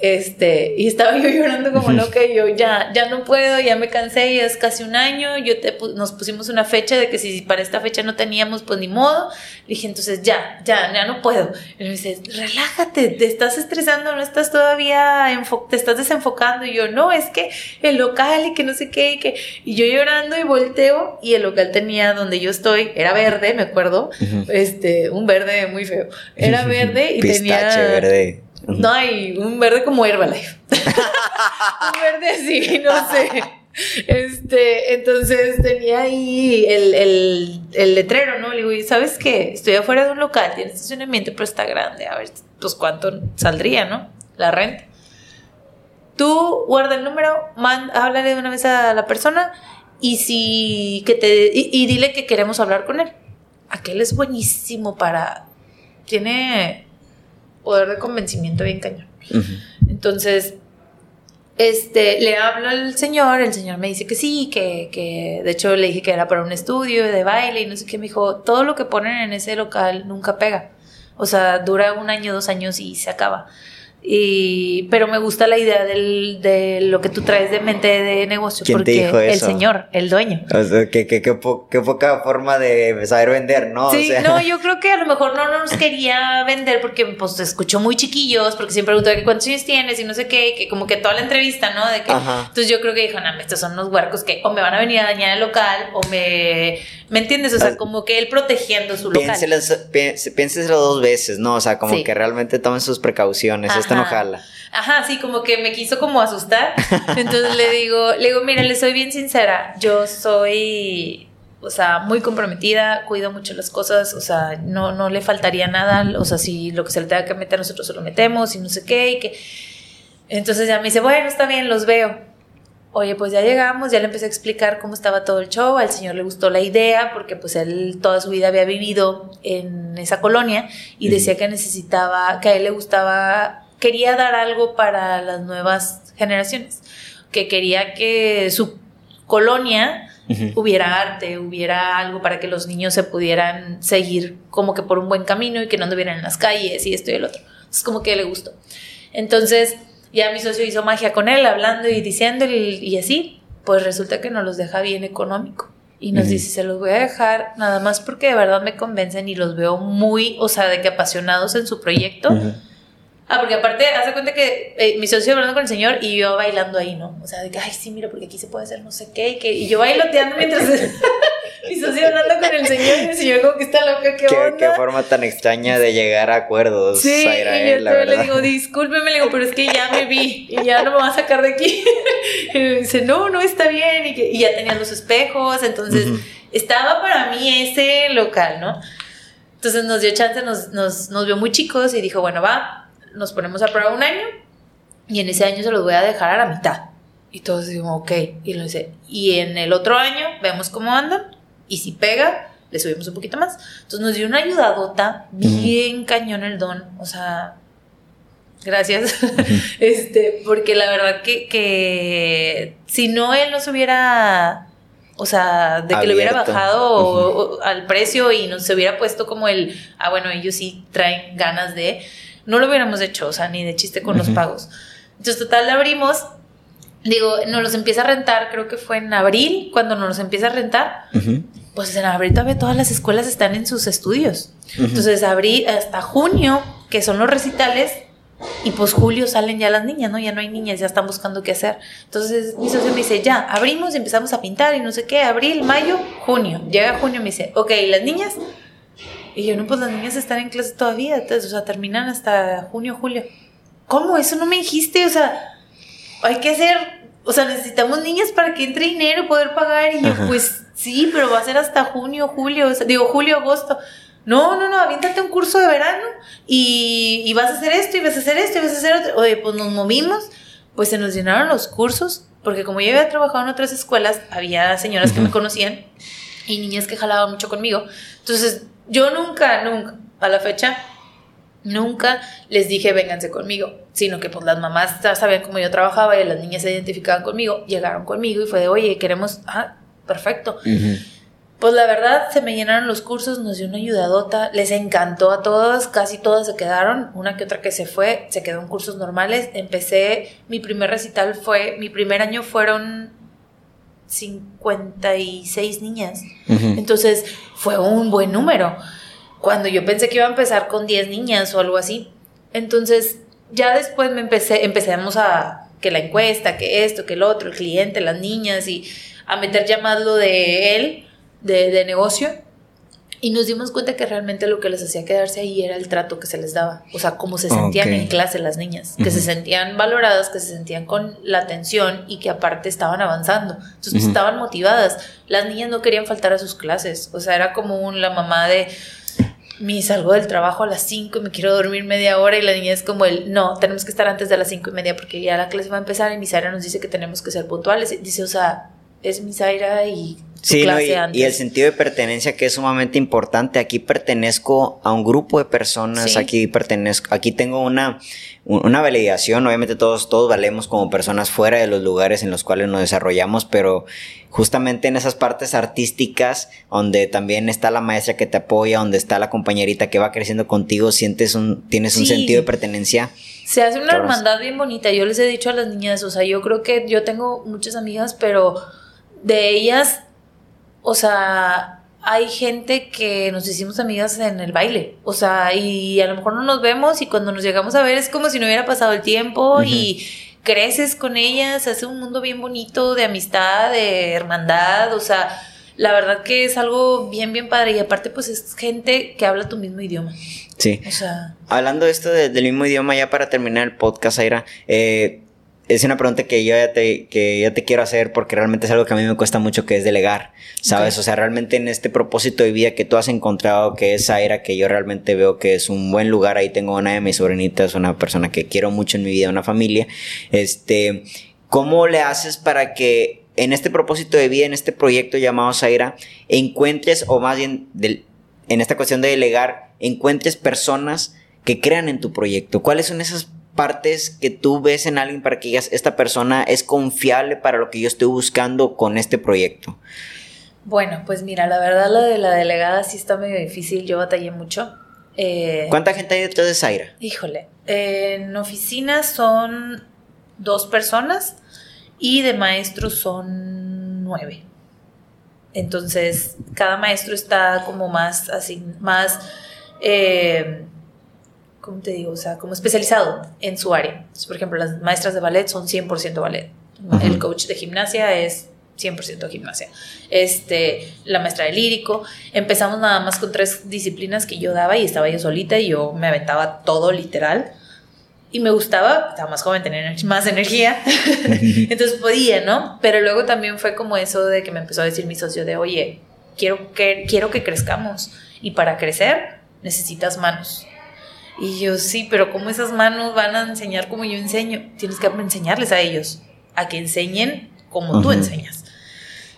Este, y estaba yo llorando como loca y yo ya, ya no puedo, ya me cansé, ya es casi un año, yo te, nos pusimos una fecha de que si para esta fecha no teníamos, pues ni modo. dije, entonces ya, ya, ya no puedo. Y me dice, relájate, te estás estresando, no estás todavía, te estás desenfocando. Y yo, no, es que el local y que no sé qué, y que... Y yo llorando y volteo y el local tenía donde yo estoy, era verde, me acuerdo, este, un verde muy feo. Era verde y tenía... verde no, hay un verde como Herbalife. un verde así, no sé. Este, entonces tenía ahí el, letrero, ¿no? Le digo, ¿sabes qué? Estoy afuera de un local, tiene estacionamiento, pero está grande. A ver, pues cuánto saldría, ¿no? La renta. Tú guarda el número, háblale de una vez a la persona y si que te y dile que queremos hablar con él. Aquel es buenísimo para tiene poder de convencimiento bien cañón. Entonces, este, le hablo al señor, el señor me dice que sí, que, que de hecho le dije que era para un estudio de baile y no sé qué, me dijo, todo lo que ponen en ese local nunca pega. O sea, dura un año, dos años y se acaba. Y, pero me gusta la idea del, de lo que tú traes de mente de negocio. porque el señor, el dueño. O sea, que, que, poca forma de saber vender, ¿no? Sí, no, yo creo que a lo mejor no nos quería vender porque pues escuchó muy chiquillos, porque siempre preguntaba cuántos años tienes y no sé qué, que como que toda la entrevista, ¿no? De que, entonces yo creo que dijo, no, estos son unos huercos que o me van a venir a dañar el local o me... ¿Me entiendes? O sea, como que él protegiendo su local. Piénselo dos veces, ¿no? O sea, como que realmente tomen sus precauciones esta Ajá, sí, como que me quiso como asustar. Entonces le digo, le digo, mira, le soy bien sincera, yo soy, o sea, muy comprometida, cuido mucho las cosas, o sea, no, no le faltaría nada, o sea, si lo que se le tenga que meter nosotros se lo metemos y no sé qué, y que... Entonces ya me dice, bueno, está bien, los veo. Oye, pues ya llegamos, ya le empecé a explicar cómo estaba todo el show, al señor le gustó la idea porque pues él toda su vida había vivido en esa colonia y decía que necesitaba, que a él le gustaba quería dar algo para las nuevas generaciones, que quería que su colonia hubiera arte, hubiera algo para que los niños se pudieran seguir como que por un buen camino y que no anduvieran en las calles y esto y el otro. Es como que le gustó. Entonces, ya mi socio hizo magia con él, hablando y diciendo y, así, pues resulta que nos los deja bien económico. Y nos dice, se los voy a dejar nada más porque de verdad me convencen y los veo muy, o sea, de que apasionados en su proyecto. Ah, porque aparte, hace cuenta que eh, mi socio hablando con el señor y yo bailando ahí, ¿no? O sea, de que, ay, sí, mira, porque aquí se puede hacer no sé qué, y, que, y yo bailoteando mientras mi socio hablando con el señor y el señor como que está loca, ¿qué, onda? Qué forma tan extraña de llegar a acuerdos, Sí, y yo la le digo, discúlpeme, le digo, pero es que ya me vi y ya no me va a sacar de aquí. y me dice, no, no, está bien, y, que, y ya tenía los espejos, entonces estaba para mí ese local, ¿no? Entonces nos dio chance, nos, nos, nos vio muy chicos y dijo, bueno, va, nos ponemos a prueba un año y en ese año se los voy a dejar a la mitad. Y todos decimos, ok, y lo dice, y en el otro año vemos cómo andan, y si pega, le subimos un poquito más. Entonces nos dio una ayudadota bien cañón el don, o sea, gracias, este, porque la verdad que, que si no él nos hubiera o sea, de que le hubiera bajado al precio y nos hubiera puesto como el, ah, bueno, ellos sí traen ganas de, no lo hubiéramos hecho, o sea, ni de chiste con los pagos. Entonces, total, le abrimos, digo, nos los empieza a rentar, creo que fue en abril, cuando nos los empieza a rentar. Pues en abril todavía todas las escuelas están en sus estudios. Entonces, abril hasta junio, que son los recitales, y pues julio salen ya las niñas, ¿no? Ya no hay niñas, ya están buscando qué hacer. Entonces mi socio me dice, ya, abrimos y empezamos a pintar y no sé qué, abril, mayo, junio. Llega junio y me dice, ok, ¿las niñas? Y yo, no, pues las niñas están en clase todavía, entonces, o sea, terminan hasta junio, julio. ¿Cómo? Eso no me dijiste, o sea, hay que hacer, o sea, necesitamos niñas para que entre dinero, poder pagar. Y yo, pues sí, pero va a ser hasta junio, julio, o sea, digo, julio, agosto. No, no, no, aviéntate un curso de verano y, vas a hacer esto y vas a hacer esto y vas a hacer otro. Oye, pues nos movimos, pues se nos llenaron los cursos, porque como yo había trabajado en otras escuelas, había señoras que me conocían y niñas que jalaban mucho conmigo. Entonces, yo nunca, nunca, a la fecha, nunca les dije vénganse conmigo, sino que pues las mamás sabían cómo yo trabajaba y las niñas se identificaban conmigo, llegaron conmigo y fue de, oye, queremos, ah, perfecto. Pues la verdad, se me llenaron los cursos, nos dio una ayudadota, les encantó a todas, casi todas se quedaron, una que otra que se fue, se quedó en cursos normales. Empecé, mi primer recital fue, mi primer año fueron 56 niñas. Entonces fue un buen número. Cuando yo pensé que iba a empezar con 10 niñas o algo así. Entonces ya después me empecé, empezamos a que la encuesta, que esto, que el otro, el cliente, las niñas y a meter ya más lo de él de, negocio y nos dimos cuenta que realmente lo que les hacía quedarse ahí era el trato que se les daba, o sea, cómo se sentían en clase las niñas, que se sentían valoradas, que se sentían con la atención y que aparte estaban avanzando, entonces estaban motivadas. Las niñas no querían faltar a sus clases, o sea, era como un, la mamá de me salgo del trabajo a las 5 y me quiero dormir media hora y la niña es como el, no, tenemos que estar antes de las cinco y media porque ya la clase va a empezar y Misaira nos dice que tenemos que ser puntuales. Dice, o sea, es Misaira y Sí, y, el sentido de pertenencia que es sumamente importante. Aquí pertenezco a un grupo de personas, aquí pertenezco, aquí tengo una, una validación. Obviamente todos, todos valemos como personas fuera de los lugares en los cuales nos desarrollamos, pero justamente en esas partes artísticas, donde también está la maestra que te apoya, donde está la compañerita que va creciendo contigo, sientes un, tienes un sentido de pertenencia. Se hace una hermandad bien bonita. Yo les he dicho a las niñas, o sea, yo creo que yo tengo muchas amigas, pero de ellas o sea, hay gente que nos hicimos amigas en el baile, o sea, y a lo mejor no nos vemos y cuando nos llegamos a ver es como si no hubiera pasado el tiempo y creces con ellas, hace un mundo bien bonito de amistad, de hermandad, o sea, la verdad que es algo bien, bien padre y aparte pues es gente que habla tu mismo idioma. Sí. O sea. Hablando de esto del mismo idioma, ya para terminar el podcast, Aira, eh, es una pregunta que yo ya te, que yo te quiero hacer porque realmente es algo que a mí me cuesta mucho que es delegar, ¿sabes? O sea, realmente en este propósito de vida que tú has encontrado, que es era que yo realmente veo que es un buen lugar, ahí tengo una de mis sobrinitas, una persona que quiero mucho en mi vida, una familia, este, ¿cómo le haces para que en este propósito de vida, en este proyecto llamado Zaira, encuentres, o más bien en esta cuestión de delegar, encuentres personas que crean en tu proyecto? ¿Cuáles son esas partes que tú ves en alguien para que digas, esta persona es confiable para lo que yo estoy buscando con este proyecto? Bueno, pues mira, la verdad la de la delegada sí está medio difícil, yo batallé mucho. Eh, ¿Cuánta gente hay detrás de Zaira? Híjole, en oficina son dos personas y de maestros son nueve. Entonces, cada maestro está como más así, más... Eh, ¿cómo te digo? O sea, como especializado en su área. por ejemplo, las maestras de ballet son 100% ballet. El coach de gimnasia es 100% gimnasia. Este, la maestra de lírico. Empezamos nada más con tres disciplinas que yo daba y estaba yo solita y yo me aventaba todo literal. Y me gustaba, estaba más joven, tenía más energía. Entonces podía, ¿no? Pero luego también fue como eso de que me empezó a decir mi socio de, oye, quiero que, quiero que crezcamos. Y para crecer necesitas manos Y yo, sí, pero ¿cómo esas manos van a enseñar como yo enseño? Tienes que enseñarles a ellos, a que enseñen como tú enseñas.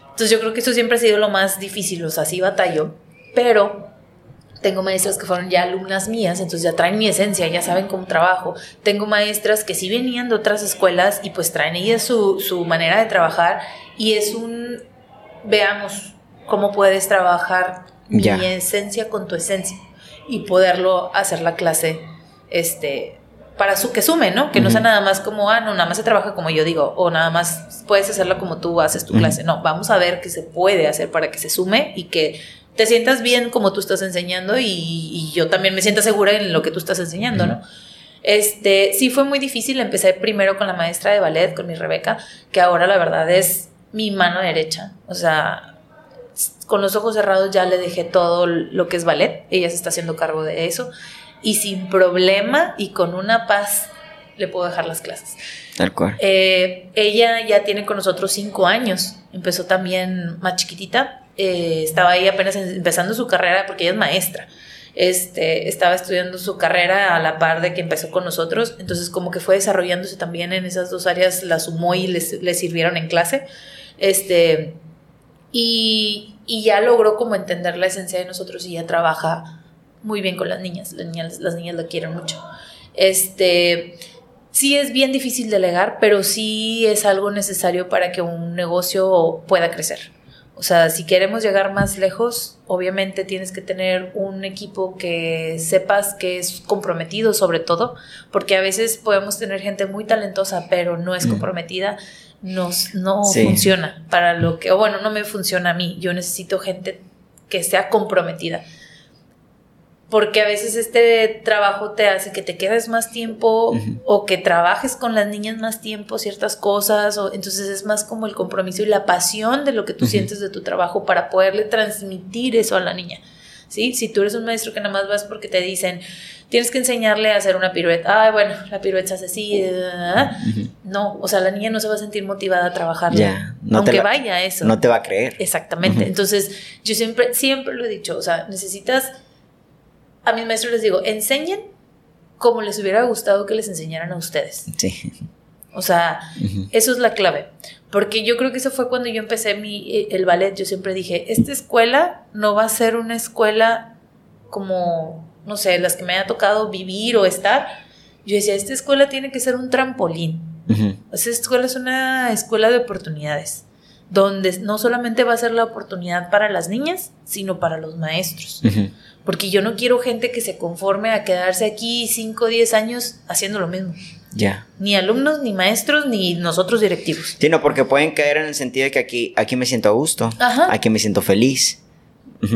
Entonces yo creo que eso siempre ha sido lo más difícil, o sea, sí batallo, pero tengo maestras que fueron ya alumnas mías, entonces ya traen mi esencia, ya saben cómo trabajo. Tengo maestras que sí venían de otras escuelas y pues traen ellas su, su manera de trabajar y es un, veamos cómo puedes trabajar mi esencia con tu esencia y poderlo hacer la clase, este, para su, que sume, ¿no? Que no sea nada más como, ah, no, nada más se trabaja como yo digo, o nada más puedes hacerla como tú haces tu clase. No, vamos a ver qué se puede hacer para que se sume y que te sientas bien como tú estás enseñando y, yo también me sienta segura en lo que tú estás enseñando, ¿no? Este, sí fue muy difícil, empecé primero con la maestra de ballet, con mi Rebeca, que ahora la verdad es mi mano derecha, o sea, con los ojos cerrados ya le dejé todo lo que es ballet, ella se está haciendo cargo de eso y sin problema y con una paz le puedo dejar las clases. Tal cual. Eh, ella ya tiene con nosotros cinco años, empezó también más chiquitita, eh, estaba ahí apenas empezando su carrera porque ella es maestra. Este, estaba estudiando su carrera a la par de que empezó con nosotros, entonces como que fue desarrollándose también en esas dos áreas, la sumó y le sirvieron en clase. Este, y, y, ya logró como entender la esencia de nosotros y ya trabaja muy bien con las niñas. Las niñas, las niñas la quieren mucho. Este, sí es bien difícil delegar, pero sí es algo necesario para que un negocio pueda crecer. O sea, si queremos llegar más lejos, obviamente tienes que tener un equipo que sepas que es comprometido sobre todo, porque a veces podemos tener gente muy talentosa, pero no es mm. No, no funciona para lo que, o bueno, no me funciona a mí, yo necesito gente que sea comprometida. Porque a veces este trabajo te hace que te quedes más tiempo o que trabajes con las niñas más tiempo ciertas cosas, o entonces es más como el compromiso y la pasión de lo que tú sientes de tu trabajo para poderle transmitir eso a la niña. ¿Sí? Si tú eres un maestro que nada más vas porque te dicen, tienes que enseñarle a hacer una pirueta, ah, bueno, la pirueta se hace así, no, o sea, la niña no se va a sentir motivada a trabajar, no aunque vaya a eso. No te va a creer. Exactamente. Entonces, yo siempre, siempre lo he dicho, o sea, necesitas a mis maestros les digo, enseñen como les hubiera gustado que les enseñaran a ustedes. Sí. O sea, eso es la clave. Porque yo creo que eso fue cuando yo empecé mi, eh, el ballet. Yo siempre dije, esta escuela no va a ser una escuela como, no sé, las que me haya tocado vivir o estar. Yo decía, esta escuela tiene que ser un trampolín. Esta escuela es una escuela de oportunidades, donde no solamente va a ser la oportunidad para las niñas, sino para los maestros porque yo no quiero gente que se conforme a quedarse aquí 5 o 10 años haciendo lo mismo. Ya. Ni alumnos, ni maestros, ni nosotros directivos. Sí, no, porque pueden caer en el sentido de que aquí, aquí me siento a gusto, aquí me siento feliz.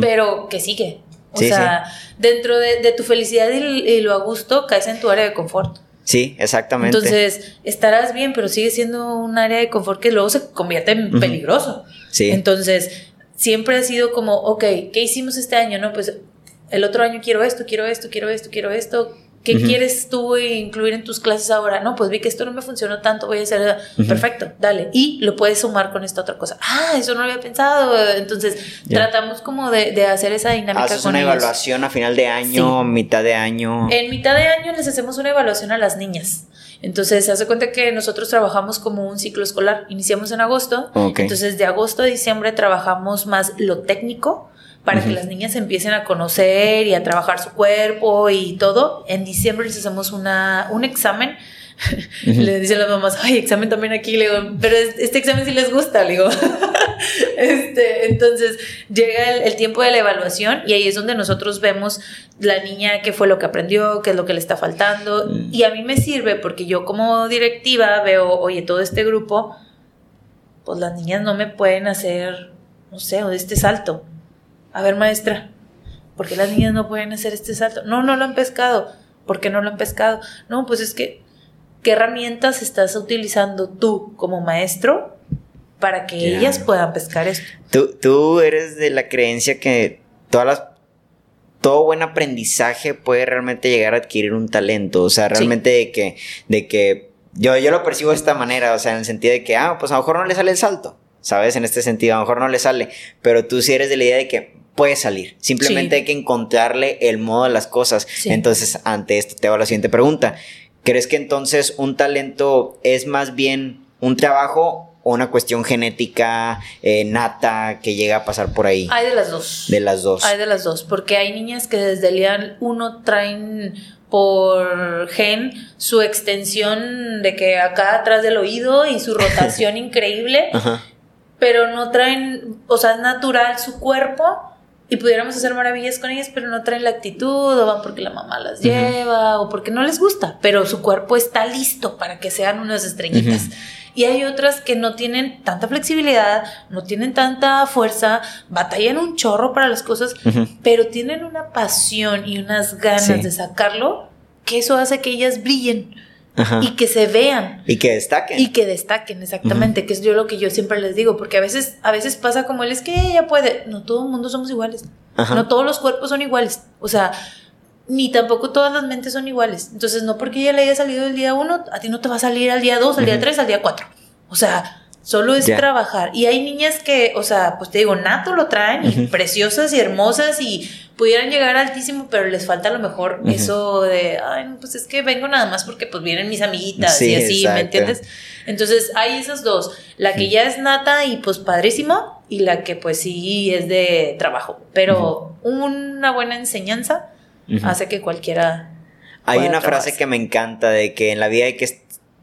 Pero que sigue. O sea, dentro de, tu felicidad y, lo a gusto, caes en tu área de confort. Sí, exactamente. Entonces, estarás bien, pero sigue siendo un área de confort que luego se convierte en peligroso. Sí. Entonces, siempre ha sido como, ok, ¿qué hicimos este año? No, pues el otro año quiero esto, quiero esto, quiero esto, quiero esto. ¿Qué quieres tú incluir en tus clases ahora? No, pues vi que esto no me funcionó tanto, voy a hacer, perfecto, dale. Y lo puedes sumar con esta otra cosa. Ah, eso no lo había pensado. Entonces, tratamos como de, hacer esa dinámica Haces una evaluación a final de año, mitad de año. En mitad de año les hacemos una evaluación a las niñas. Entonces, se hace cuenta que nosotros trabajamos como un ciclo escolar. Iniciamos en agosto. Entonces, de agosto a diciembre trabajamos más lo técnico para que las niñas empiecen a conocer y a trabajar su cuerpo y todo. En diciembre les hacemos una, un examen. le dicen las mamás, ay, examen también aquí, le digo, pero este examen sí les gusta, le digo. este, entonces llega el, tiempo de la evaluación y ahí es donde nosotros vemos la niña qué fue lo que aprendió, qué es lo que le está faltando. Mm. Y a mí me sirve porque yo como directiva veo, oye, todo este grupo, pues las niñas no me pueden hacer, no sé, este salto a ver maestra, ¿por qué las niñas no pueden hacer este salto? No, no lo han pescado. ¿Por qué no lo han pescado? No, pues es que, ¿qué herramientas estás utilizando tú como maestro para que ellas puedan pescar esto? Tú, tú eres de la creencia que todas las todo buen aprendizaje puede realmente llegar a adquirir un talento. O sea, realmente de que, de que yo, yo lo percibo de esta manera, o sea, en el sentido de que, ah, pues a lo mejor no le sale el salto. ¿sabes? En este sentido, a lo mejor no le sale, pero tú sí eres de la idea de que puede salir. Simplemente hay que encontrarle el modo de las cosas. Entonces, ante esto te hago la siguiente pregunta. ¿Crees que entonces un talento es más bien un trabajo o una cuestión genética eh, nata que llega a pasar por ahí? Hay de las dos. De las dos. Hay de las dos, porque hay niñas que desde el día uno traen por gen su extensión de que acá atrás del oído y su rotación increíble, pero no traen, o sea, es natural su cuerpo y pudiéramos hacer maravillas con ellas, pero no traen la actitud, o van porque la mamá las lleva, o porque no les gusta, pero su cuerpo está listo para que sean unas estrellitas. Y hay otras que no tienen tanta flexibilidad, no tienen tanta fuerza, batallan un chorro para las cosas, pero tienen una pasión y unas ganas de sacarlo, que eso hace que ellas brillen. Y que se vean. Y que destaquen. Y que destaquen, exactamente, que es yo lo que yo siempre les digo, porque a veces, a veces pasa como él, es que ella puede, no todo el mundo somos iguales, no todos los cuerpos son iguales, o sea, ni tampoco todas las mentes son iguales. Entonces, no porque ella le haya salido el día uno, a ti no te va a salir al día dos, al día tres, al día cuatro. O sea, solo es trabajar. Y hay niñas que, o sea, pues te digo, nato lo traen, preciosas y hermosas y pudieran llegar altísimo, pero les falta a lo mejor eso de, ay, pues es que vengo nada más porque pues vienen mis amiguitas y así, ¿me entiendes? Entonces, hay esas dos. La que ya es nata y pues padrísimo, y la que pues sí es de trabajo. Pero una buena enseñanza hace que cualquiera... Hay una frase que me encanta de que en la vida hay que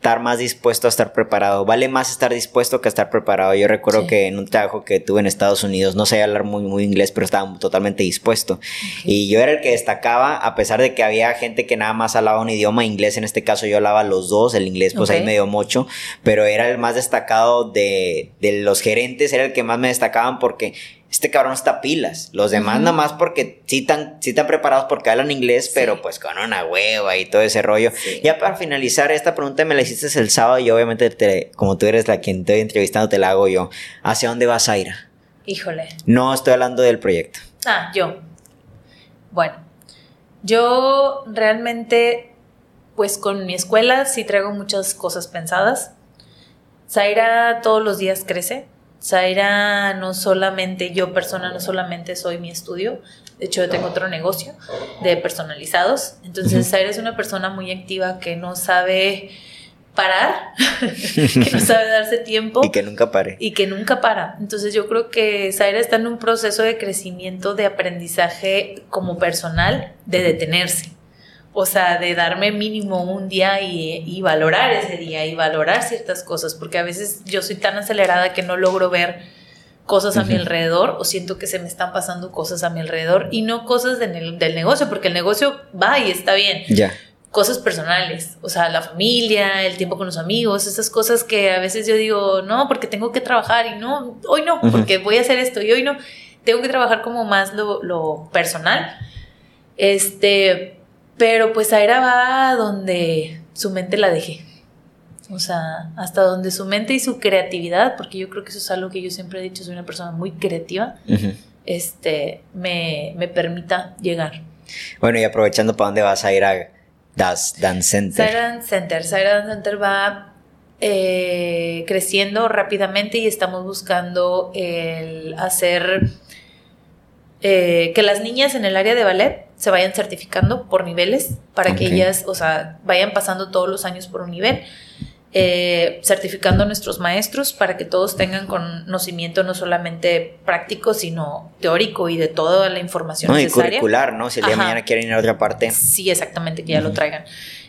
estar más dispuesto a estar preparado. Vale más estar dispuesto que estar preparado. Yo recuerdo que en un trabajo que tuve en Estados Unidos, no sabía hablar muy, muy inglés, pero estaba totalmente dispuesto. Y yo era el que destacaba, a pesar de que había gente que nada más hablaba un idioma inglés, en este caso yo hablaba los dos, el inglés pues ahí me dio mucho, pero era el más destacado de, de los gerentes, era el que más me destacaban porque este cabrón está pilas. Los demás nada más porque sí están, sí están preparados porque hablan inglés, pero pues con una hueva y todo ese rollo. Ya para finalizar, esta pregunta me la hiciste el sábado y obviamente como tú eres la quien estoy entrevistando, te la hago yo. ¿Hacia dónde vas a ir? Híjole. No estoy hablando del proyecto. Ah, yo. Bueno, yo realmente, pues con mi escuela sí traigo muchas cosas pensadas. Zaira todos los días crece Zaira no solamente, yo persona no solamente soy mi estudio, de hecho yo tengo otro negocio de personalizados, entonces Zaira es una persona muy activa que no sabe parar, que no sabe darse tiempo. Y que nunca pare. Y que nunca para. Entonces yo creo que Zaira está en un proceso de crecimiento, de aprendizaje como personal, de detenerse. O sea, de darme mínimo un día y, valorar ese día y valorar ciertas cosas, porque a veces yo soy tan acelerada que no logro ver cosas a mi alrededor o siento que se me están pasando cosas a mi alrededor y no cosas del negocio, porque el negocio va y está bien. Ya. Cosas personales, o sea, la familia, el tiempo con los amigos, esas cosas que a veces yo digo, no, porque tengo que trabajar y no, hoy no, porque voy a hacer esto y hoy no. Tengo que trabajar como más lo, lo personal. Este, pero pues era va donde su mente la dejé. O sea, hasta donde su mente y su creatividad, porque yo creo que eso es algo que yo siempre he dicho, soy una persona muy creativa, este, me, permita llegar. Bueno, y aprovechando, ¿para dónde vas a ir a Das Dance Center? Dance Center. Dance Center va eh, creciendo rápidamente y estamos buscando el hacer eh, que las niñas en el área de ballet se vayan certificando por niveles para que ellas, o sea, vayan pasando todos los años por un nivel. Eh, certificando a nuestros maestros para que todos tengan conocimiento no solamente práctico, sino teórico y de toda la información no, necesaria. Y curricular, ¿no? Si el día de mañana quieren ir a otra parte. Sí, exactamente, que ya lo traigan.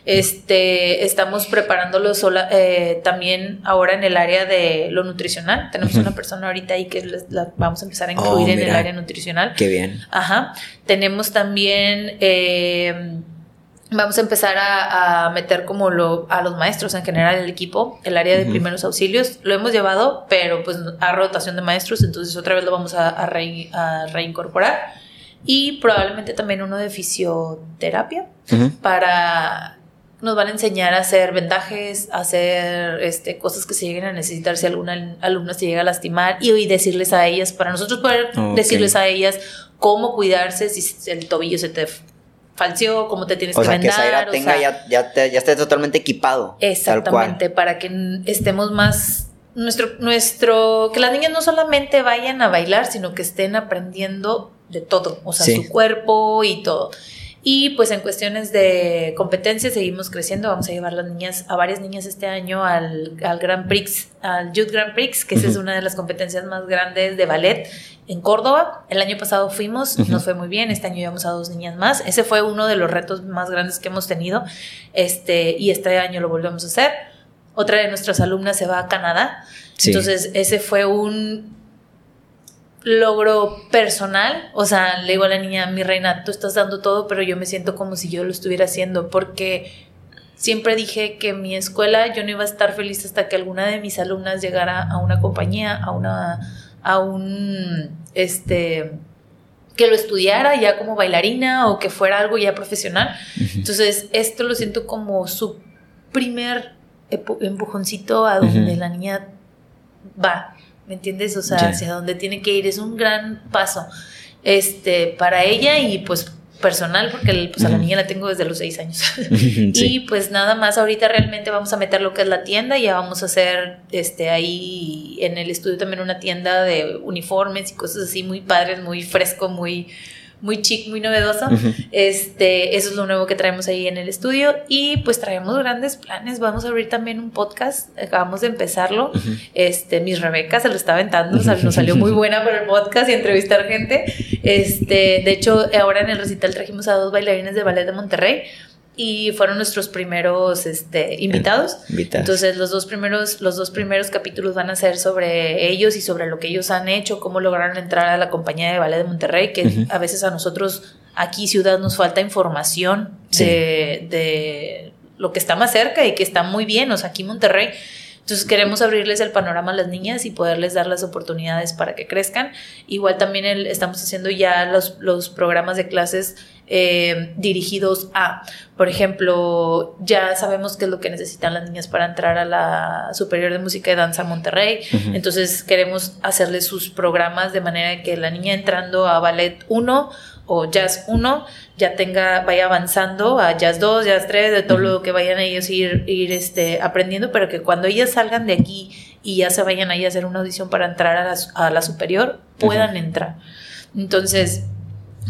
Este, estamos preparándolo sola, eh, también ahora en el área de lo nutricional. Tenemos una persona ahorita ahí que la vamos a empezar a incluir oh, en el área nutricional. Qué bien. Ajá. Tenemos también... Eh, vamos a empezar a, meter como lo, a los maestros en general el equipo, el área de primeros auxilios. Lo hemos llevado, pero pues a rotación de maestros, entonces otra vez lo vamos a, reincorporar. Y probablemente también uno de fisioterapia para... Nos van a enseñar a hacer vendajes, a hacer este, cosas que se lleguen a necesitar si alguna alumna se llega a lastimar y, decirles a ellas, para nosotros poder decirles a ellas cómo cuidarse si el tobillo se te falseó, cómo te tienes que vendar. Sea, que tenga ya, ya, ya esté totalmente equipado. Exactamente, para que estemos más nuestro, nuestro, que las niñas no solamente vayan a bailar, sino que estén aprendiendo de todo, o sea, su cuerpo y todo. Y pues en cuestiones de competencia seguimos creciendo. Vamos a llevar las niñas, a varias niñas este año al, al Grand Prix, al Youth Grand Prix, que esa es una de las competencias más grandes de ballet en Córdoba. El año pasado fuimos, nos fue muy bien. Este año llevamos a dos niñas más. Ese fue uno de los retos más grandes que hemos tenido. Este, y este año lo volvemos a hacer. Otra de nuestras alumnas se va a Canadá. Entonces, ese fue un logro personal, o sea, le digo a la niña, mi reina, tú estás dando todo, pero yo me siento como si yo lo estuviera haciendo, porque siempre dije que mi escuela yo no iba a estar feliz hasta que alguna de mis alumnas llegara a una compañía, a una, a un, este, que lo estudiara ya como bailarina o que fuera algo ya profesional. Entonces, esto lo siento como su primer empujoncito a donde la niña va. ¿Me entiendes? O sea, hacia dónde tiene que ir. Es un gran paso este, para ella y pues personal, porque pues, a la niña la tengo desde los seis años. Y pues nada más, ahorita realmente vamos a meter lo que es la tienda, ya vamos a hacer este, ahí en el estudio también una tienda de uniformes y cosas así muy padres, muy fresco, muy muy chic, muy novedoso. Este, eso es lo nuevo que traemos ahí en el estudio y pues traemos grandes planes. Vamos a abrir también un podcast, acabamos de empezarlo. Este, mis Rebeca se lo está aventando, nos salió muy buena para el podcast y entrevistar gente. Este, de hecho, ahora en el recital trajimos a dos bailarines de ballet de Monterrey y fueron nuestros primeros este, invitados. Entonces los dos primeros los dos primeros capítulos van a ser sobre ellos y sobre lo que ellos han hecho, cómo lograron entrar a la compañía de ballet de Monterrey, que a veces a nosotros aquí ciudad nos falta información de, de, lo que está más cerca y que está muy bien, o sea, aquí Monterrey entonces queremos abrirles el panorama a las niñas y poderles dar las oportunidades para que crezcan. Igual también estamos haciendo ya los, los programas de clases eh, dirigidos a, por ejemplo, ya sabemos qué es lo que necesitan las niñas para entrar a la Superior de Música y Danza Monterrey. Entonces queremos hacerles sus programas de manera que la niña entrando a Ballet 1 o Jazz 1 ya tenga, vaya avanzando a Jazz 2, Jazz 3, de todo lo que vayan ellos ir, ir este, aprendiendo, pero que cuando ellas salgan de aquí y ya se vayan ahí a hacer una audición para entrar a la, a la superior, puedan entrar. Entonces,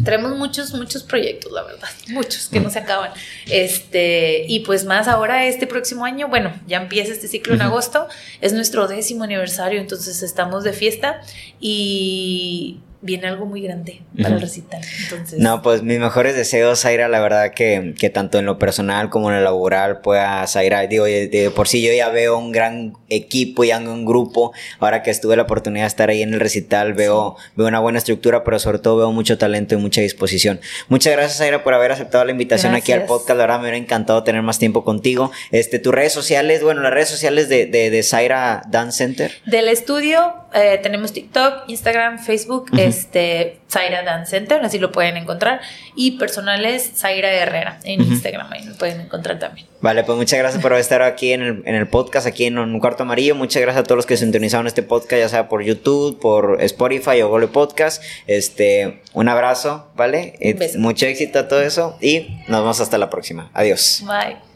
Tenemos muchos, muchos proyectos, la verdad, muchos que no se acaban. Este, y pues más ahora, este próximo año, bueno, ya empieza este ciclo en agosto, es nuestro décimo aniversario, entonces estamos de fiesta. Y viene algo muy grande para el recital. Entonces... No, pues mis mejores deseos, Zaira, la verdad que, que, tanto en lo personal como en lo laboral pueda, Zaira, digo, de, por sí yo ya veo un gran equipo y un grupo, ahora que estuve la oportunidad de estar ahí en el recital, veo, veo una buena estructura, pero sobre todo veo mucho talento y mucha disposición. Muchas gracias, Zaira, por haber aceptado la invitación aquí al podcast, la verdad me hubiera encantado tener más tiempo contigo. Este, tus redes sociales, bueno, las redes sociales de, de, de Zaira Dance Center. Del estudio eh, tenemos TikTok, Instagram, Facebook, este, Zaira Dance Center, así lo pueden encontrar. Y personales, Zaira Herrera en Instagram, ahí lo pueden encontrar también. Vale, pues muchas gracias por estar aquí en el, en el podcast, aquí en un cuarto amarillo. Muchas gracias a todos los que sintonizaron este podcast, ya sea por YouTube, por Spotify o Google Podcast. Este, un abrazo, ¿vale? Mucho éxito a todo eso y nos vemos hasta la próxima. Adiós. Bye.